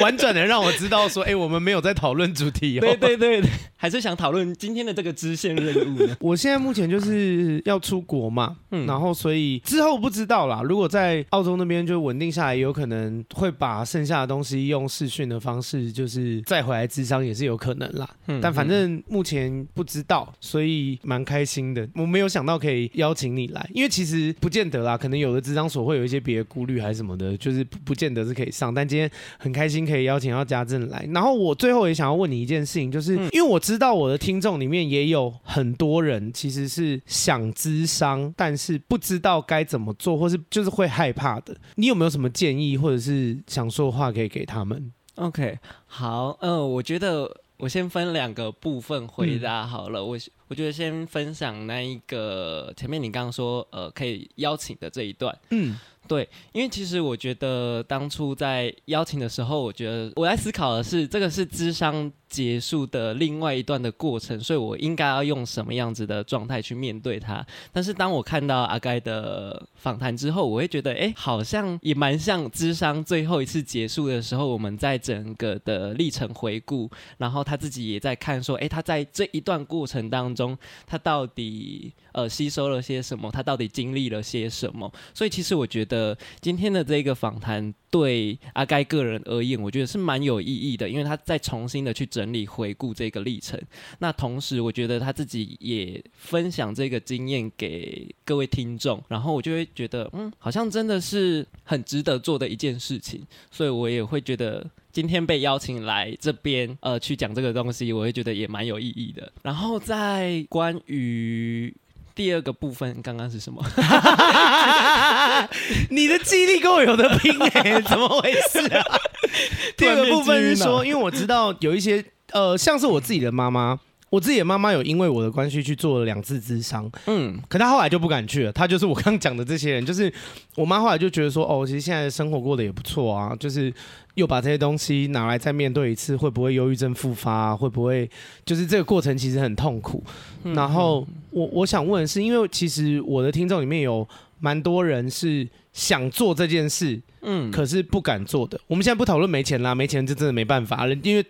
婉转的让我知道说：“哎，我们没有在讨论主题哦。”对对对，还是想讨论今天的这个支线任务呢。我现在目前就是要出国嘛，嗯，然后所以之后不知道啦。如果在澳洲那边就稳定下来，有可能会把剩下的东西用视讯的方式，就是再回来智商也是有可能啦。嗯，但反正。们目前不知道，所以蛮开心的。我没有想到可以邀请你来，因为其实不见得啦，可能有的智商所会有一些别的顾虑还是什么的，就是不不见得是可以上。但今天很开心可以邀请到家政来。然后我最后也想要问你一件事情，就是因为我知道我的听众里面也有很多人其实是想咨商，但是不知道该怎么做，或是就是会害怕的。你有没有什么建议，或者是想说话可以给他们？OK，好，嗯、呃，我觉得。我先分两个部分回答好了，嗯、我我觉得先分享那一个前面你刚刚说呃可以邀请的这一段，嗯。对，因为其实我觉得当初在邀请的时候，我觉得我在思考的是，这个是智商结束的另外一段的过程，所以我应该要用什么样子的状态去面对它。但是当我看到阿该的访谈之后，我会觉得，哎，好像也蛮像智商最后一次结束的时候，我们在整个的历程回顾，然后他自己也在看说，哎，他在这一段过程当中，他到底呃吸收了些什么？他到底经历了些什么？所以其实我觉得。今天的这个访谈对阿该个人而言，我觉得是蛮有意义的，因为他在重新的去整理回顾这个历程。那同时，我觉得他自己也分享这个经验给各位听众，然后我就会觉得，嗯，好像真的是很值得做的一件事情。所以我也会觉得今天被邀请来这边，呃，去讲这个东西，我会觉得也蛮有意义的。然后在关于。第二个部分刚刚是什么？你的记忆力跟我有的拼哎、怎么回事啊？第二个部分是说，因为我知道有一些呃，像是我自己的妈妈，我自己的妈妈有因为我的关系去做了两次咨商，嗯，可她后来就不敢去了。她就是我刚讲的这些人，就是我妈后来就觉得说，哦，其实现在的生活过得也不错啊，就是。又把这些东西拿来再面对一次，会不会忧郁症复发啊？会不会就是这个过程其实很痛苦？嗯、然后我我想问的是，因为其实我的听众里面有蛮多人是想做这件事，嗯，可是不敢做的。我们现在不讨论没钱啦，没钱就真的没办法了，因为。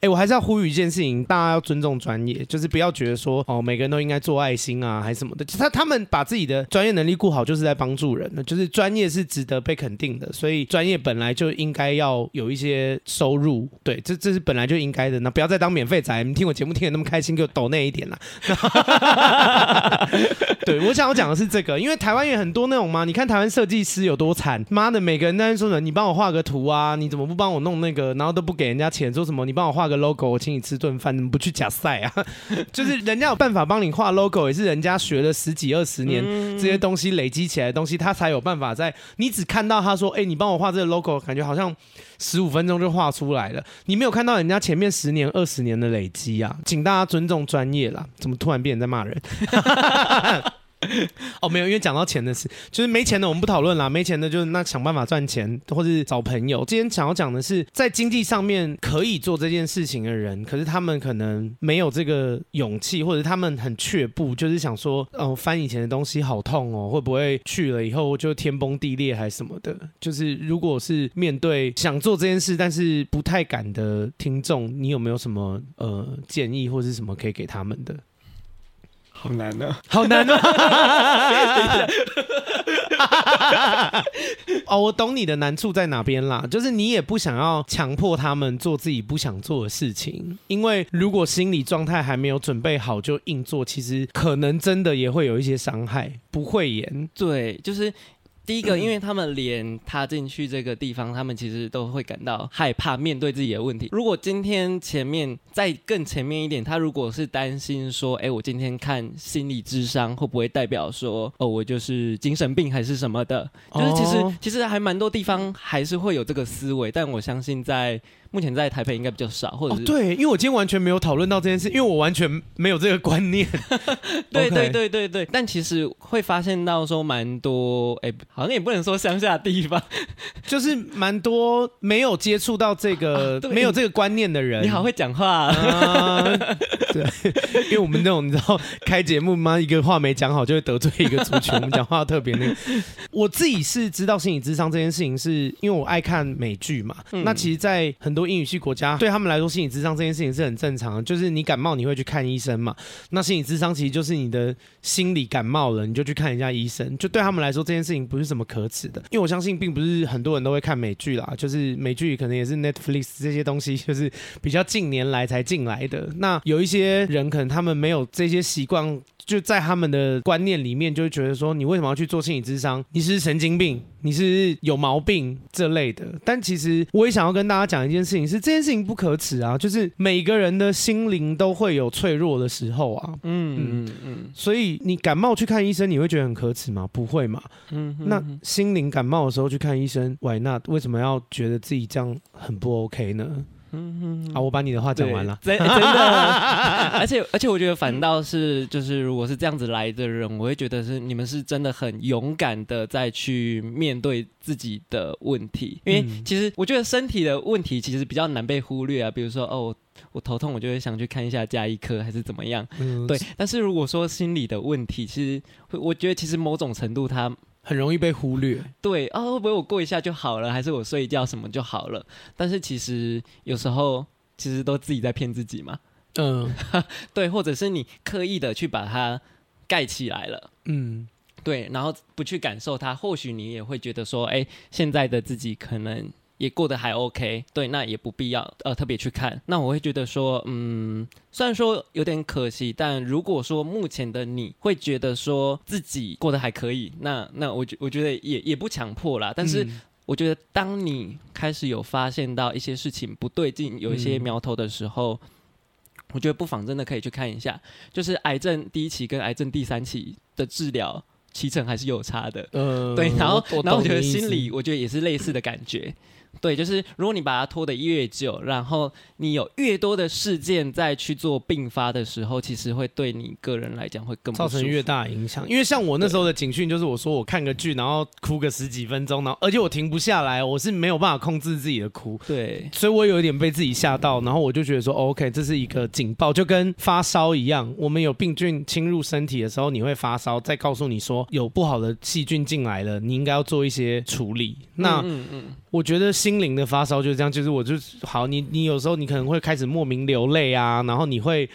哎、我还是要呼吁一件事情，大家要尊重专业，就是不要觉得说哦，每个人都应该做爱心啊，还是什么的。他他们把自己的专业能力顾好，就是在帮助人的，就是专业是值得被肯定的，所以专业本来就应该要有一些收入，对，这这是本来就应该的。那不要再当免费仔，你听我节目听得那么开心，给我抖那一点啦。对，我想要讲的是这个，因为台湾也很多那种嘛，你看台湾设计师有多惨，妈的，每个人在说呢，你帮我画个图啊，你怎么不帮我弄那个，然后都不给人家钱，说什么你帮。帮我画个 logo，我请你吃顿饭，怎么不去假赛啊？就是人家有办法帮你画 logo，也是人家学了十几二十年，这些东西累积起来的东西，他才有办法在你只看到他说，哎、欸，你帮我画这个 logo，感觉好像十五分钟就画出来了，你没有看到人家前面十年二十年的累积啊！请大家尊重专业啦，怎么突然变成在骂人？哦，没有，因为讲到钱的事，就是没钱的我们不讨论啦。没钱的，就是那想办法赚钱，或是找朋友。今天想要讲的是，在经济上面可以做这件事情的人，可是他们可能没有这个勇气，或者他们很却步，就是想说，哦，翻以前的东西好痛哦，会不会去了以后就天崩地裂还是什么的？就是如果是面对想做这件事，但是不太敢的听众，你有没有什么呃建议，或是什么可以给他们的？好难呢、啊，好难呢、啊。哦，我懂你的难处在哪边啦，就是你也不想要强迫他们做自己不想做的事情，因为如果心理状态还没有准备好就硬做，其实可能真的也会有一些伤害。不会演，对，就是。第一个，因为他们连踏进去这个地方，他们其实都会感到害怕面对自己的问题。如果今天前面再更前面一点，他如果是担心说，哎，我今天看心理智商会不会代表说，哦，我就是精神病还是什么的？就是其实其实还蛮多地方还是会有这个思维，但我相信在。目前在台北应该比较少，或者是、哦、对，因为我今天完全没有讨论到这件事，因为我完全没有这个观念。对对对对对，但其实会发现到说蛮多，哎，好像也不能说乡下的地方，就是蛮多没有接触到这个、啊、没有这个观念的人。你好会讲话啊！啊对，因为我们那种你知道开节目嘛，一个话没讲好就会得罪一个族群，我们讲话特别那个。我自己是知道心理智商这件事情，是因为我爱看美剧嘛。嗯、那其实，在很多。英语系国家对他们来说，心理智商这件事情是很正常的。就是你感冒，你会去看医生嘛？那心理智商其实就是你的心理感冒了，你就去看一下医生。就对他们来说，这件事情不是什么可耻的，因为我相信并不是很多人都会看美剧啦，就是美剧可能也是 Netflix 这些东西，就是比较近年来才进来的。那有一些人可能他们没有这些习惯。就在他们的观念里面，就会觉得说，你为什么要去做心理智商？你是神经病，你是有毛病这类的。但其实我也想要跟大家讲一件事情是，是这件事情不可耻啊，就是每个人的心灵都会有脆弱的时候啊。嗯嗯嗯。所以你感冒去看医生，你会觉得很可耻吗？不会嘛。嗯。那心灵感冒的时候去看医生，Why not？为什么要觉得自己这样很不 OK 呢？嗯哼，好，我把你的话讲完了，真真的，而且而且我觉得反倒是就是如果是这样子来的人，我会觉得是你们是真的很勇敢的再去面对自己的问题，因为其实我觉得身体的问题其实比较难被忽略啊，比如说哦我头痛，我就会想去看一下加医科还是怎么样，嗯、对，但是如果说心理的问题，其实我觉得其实某种程度它。很容易被忽略，对啊，会不会我过一下就好了，还是我睡一觉什么就好了？但是其实有时候其实都自己在骗自己嘛，嗯，对，或者是你刻意的去把它盖起来了，嗯，对，然后不去感受它，或许你也会觉得说，哎，现在的自己可能。也过得还 OK，对，那也不必要呃特别去看。那我会觉得说，嗯，虽然说有点可惜，但如果说目前的你会觉得说自己过得还可以，那那我觉我觉得也也不强迫啦。但是我觉得当你开始有发现到一些事情不对劲，有一些苗头的时候，嗯，我觉得不妨真的可以去看一下。就是癌症第一期跟癌症第三期的治疗，期程还是有差的。嗯，对，然后然后我觉得心里，我觉得也是类似的感觉。对，就是如果你把它拖得越久，然后你有越多的事件再去做并发的时候，其实会对你个人来讲会更造成越大影响。因为像我那时候的警讯，就是我说我看个剧，然后哭个十几分钟，然后而且我停不下来，我是没有办法控制自己的哭。对，所以我有一点被自己吓到，然后我就觉得说，OK，这是一个警报，就跟发烧一样，我们有病菌侵入身体的时候，你会发烧，再告诉你说有不好的细菌进来了，你应该要做一些处理。那嗯嗯。嗯我觉得心灵的发烧就是这样，就是我就好，你你有时候你可能会开始莫名流泪啊，然后你会。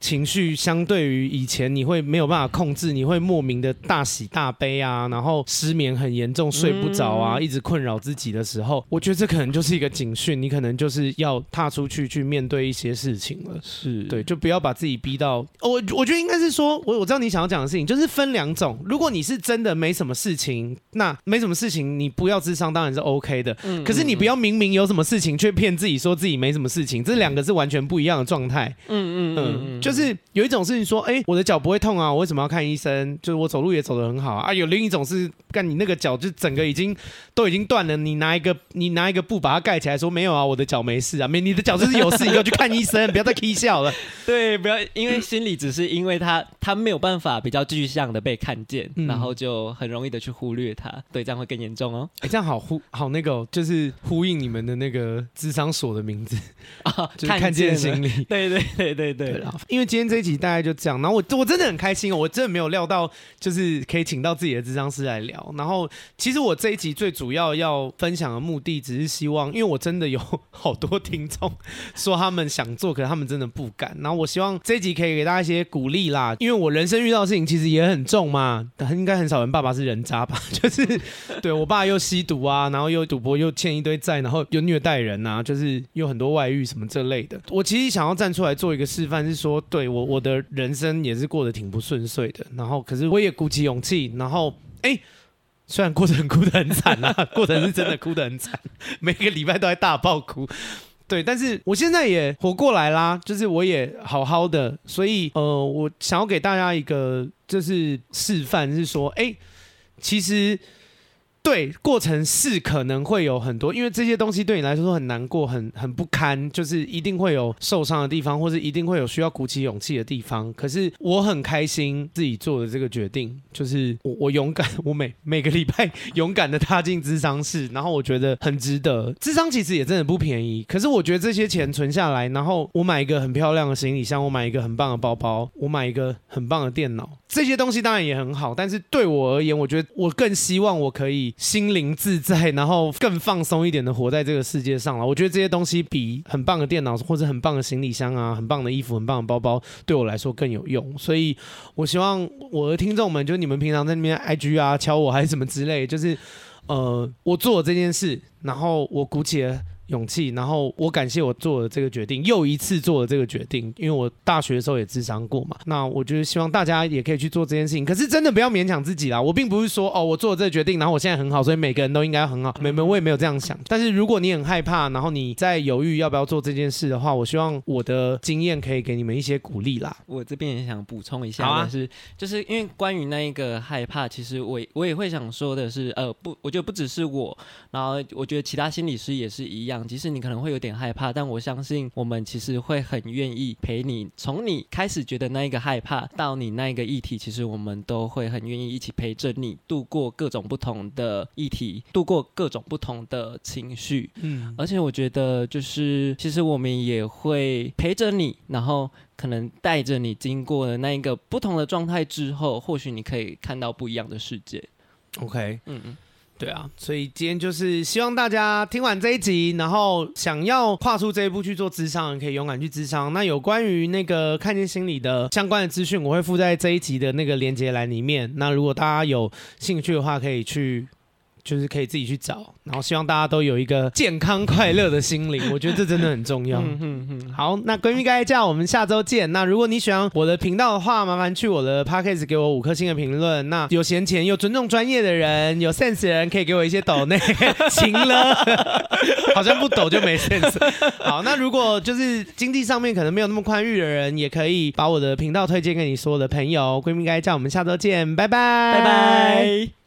情绪相对于以前，你会没有办法控制，你会莫名的大喜大悲啊，然后失眠很严重，睡不着啊，一直困扰自己的时候，我觉得这可能就是一个警讯，你可能就是要踏出去去面对一些事情了。是对，就不要把自己逼到。我我觉得应该是说，我我知道你想要讲的事情，就是分两种。如果你是真的没什么事情，那没什么事情，你不要智商当然是 OK 的。嗯。可是你不要明明有什么事情，却骗自己说自己没什么事情，这两个是完全不一样的状态。嗯嗯嗯，就。就是有一种事情说，哎、欸，我的脚不会痛啊，我为什么要看医生？就是我走路也走得很好啊。有另一种是，干你那个脚就整个已经都已经断了，你拿一个你拿一个布把它盖起来，说没有啊，我的脚没事啊。没，你的脚就是有事，你要去看医生，不要再 k 笑了。对，不要因为心里只是因为他他没有办法比较具象的被看见，嗯、然后就很容易的去忽略他。对，这样会更严重哦。哎、欸，这样好呼好那个，就是呼应你们的那个智商所的名字 啊，就是看见心理。对对对对对，对，因为。今天这一集大概就这样，然后我我真的很开心哦，我真的没有料到，就是可以请到自己的智商师来聊。然后其实我这一集最主要要分享的目的，只是希望，因为我真的有好多听众说他们想做，可是他们真的不敢。然后我希望这一集可以给大家一些鼓励啦，因为我人生遇到的事情其实也很重嘛，应该很少人爸爸是人渣吧？就是对我爸又吸毒啊，然后又赌博，又欠一堆债，然后又虐待人啊，就是有很多外遇什么这类的。我其实想要站出来做一个示范，是说。对我，我的人生也是过得挺不顺遂的。然后，可是我也鼓起勇气。然后，哎，虽然过程哭得很惨啊，过程是真的哭得很惨，每个礼拜都在大爆哭。对，但是我现在也活过来啦，就是我也好好的。所以，呃，我想要给大家一个就是示范，是说，哎，其实。对，过程是可能会有很多，因为这些东西对你来说都很难过、很很不堪，就是一定会有受伤的地方，或是一定会有需要鼓起勇气的地方。可是我很开心自己做的这个决定，就是我我勇敢，我每每个礼拜勇敢的踏进智商室，然后我觉得很值得。智商其实也真的不便宜，可是我觉得这些钱存下来，然后我买一个很漂亮的行李箱，我买一个很棒的包包，我买一个很棒的电脑，这些东西当然也很好，但是对我而言，我觉得我更希望我可以。心灵自在，然后更放松一点的活在这个世界上了。我觉得这些东西比很棒的电脑或者很棒的行李箱啊、很棒的衣服、很棒的包包，对我来说更有用。所以我希望我的听众们，就你们平常在那边 IG 啊敲我还是什么之类，就是呃，我做了这件事，然后我鼓起了。勇气，然后我感谢我做了这个决定，又一次做了这个决定，因为我大学的时候也智商过嘛。那我觉得希望大家也可以去做这件事情，可是真的不要勉强自己啦。我并不是说哦，我做了这个决定，然后我现在很好，所以每个人都应该很好。没没，我也没有这样想。但是如果你很害怕，然后你在犹豫要不要做这件事的话，我希望我的经验可以给你们一些鼓励啦。我这边也想补充一下的是，就是因为关于那一个害怕，其实我我也会想说的是，呃，不，我觉得不只是我，然后我觉得其他心理师也是一样，即使你可能会有。有点害怕，但我相信我们其实会很愿意陪你。从你开始觉得那一个害怕，到你那一个议题，其实我们都会很愿意一起陪着你度过各种不同的议题，度过各种不同的情绪。嗯，而且我觉得就是，其实我们也会陪着你，然后可能带着你经过了那一个不同的状态之后，或许你可以看到不一样的世界。OK，嗯嗯。对啊，所以今天就是希望大家听完这一集，然后想要跨出这一步去做智商，可以勇敢去智商。那有关于那个看见心理的相关的资讯，我会附在这一集的那个连接栏里面。那如果大家有兴趣的话，可以去。就是可以自己去找，然后希望大家都有一个 健康快乐的心灵，我觉得这真的很重要。嗯嗯嗯。好，那闺蜜该叫我们下周见。那如果你喜欢我的频道的话，麻烦去我的 Podcast 给我五颗星的评论。那有闲钱、又尊重专业的人、有 sense 的人，可以给我一些抖内 行了。好像不抖就没 sense。好，那如果就是经济上面可能没有那么宽裕的人，也可以把我的频道推荐给你所有的朋友。闺蜜该叫我们下周见，拜拜，拜拜。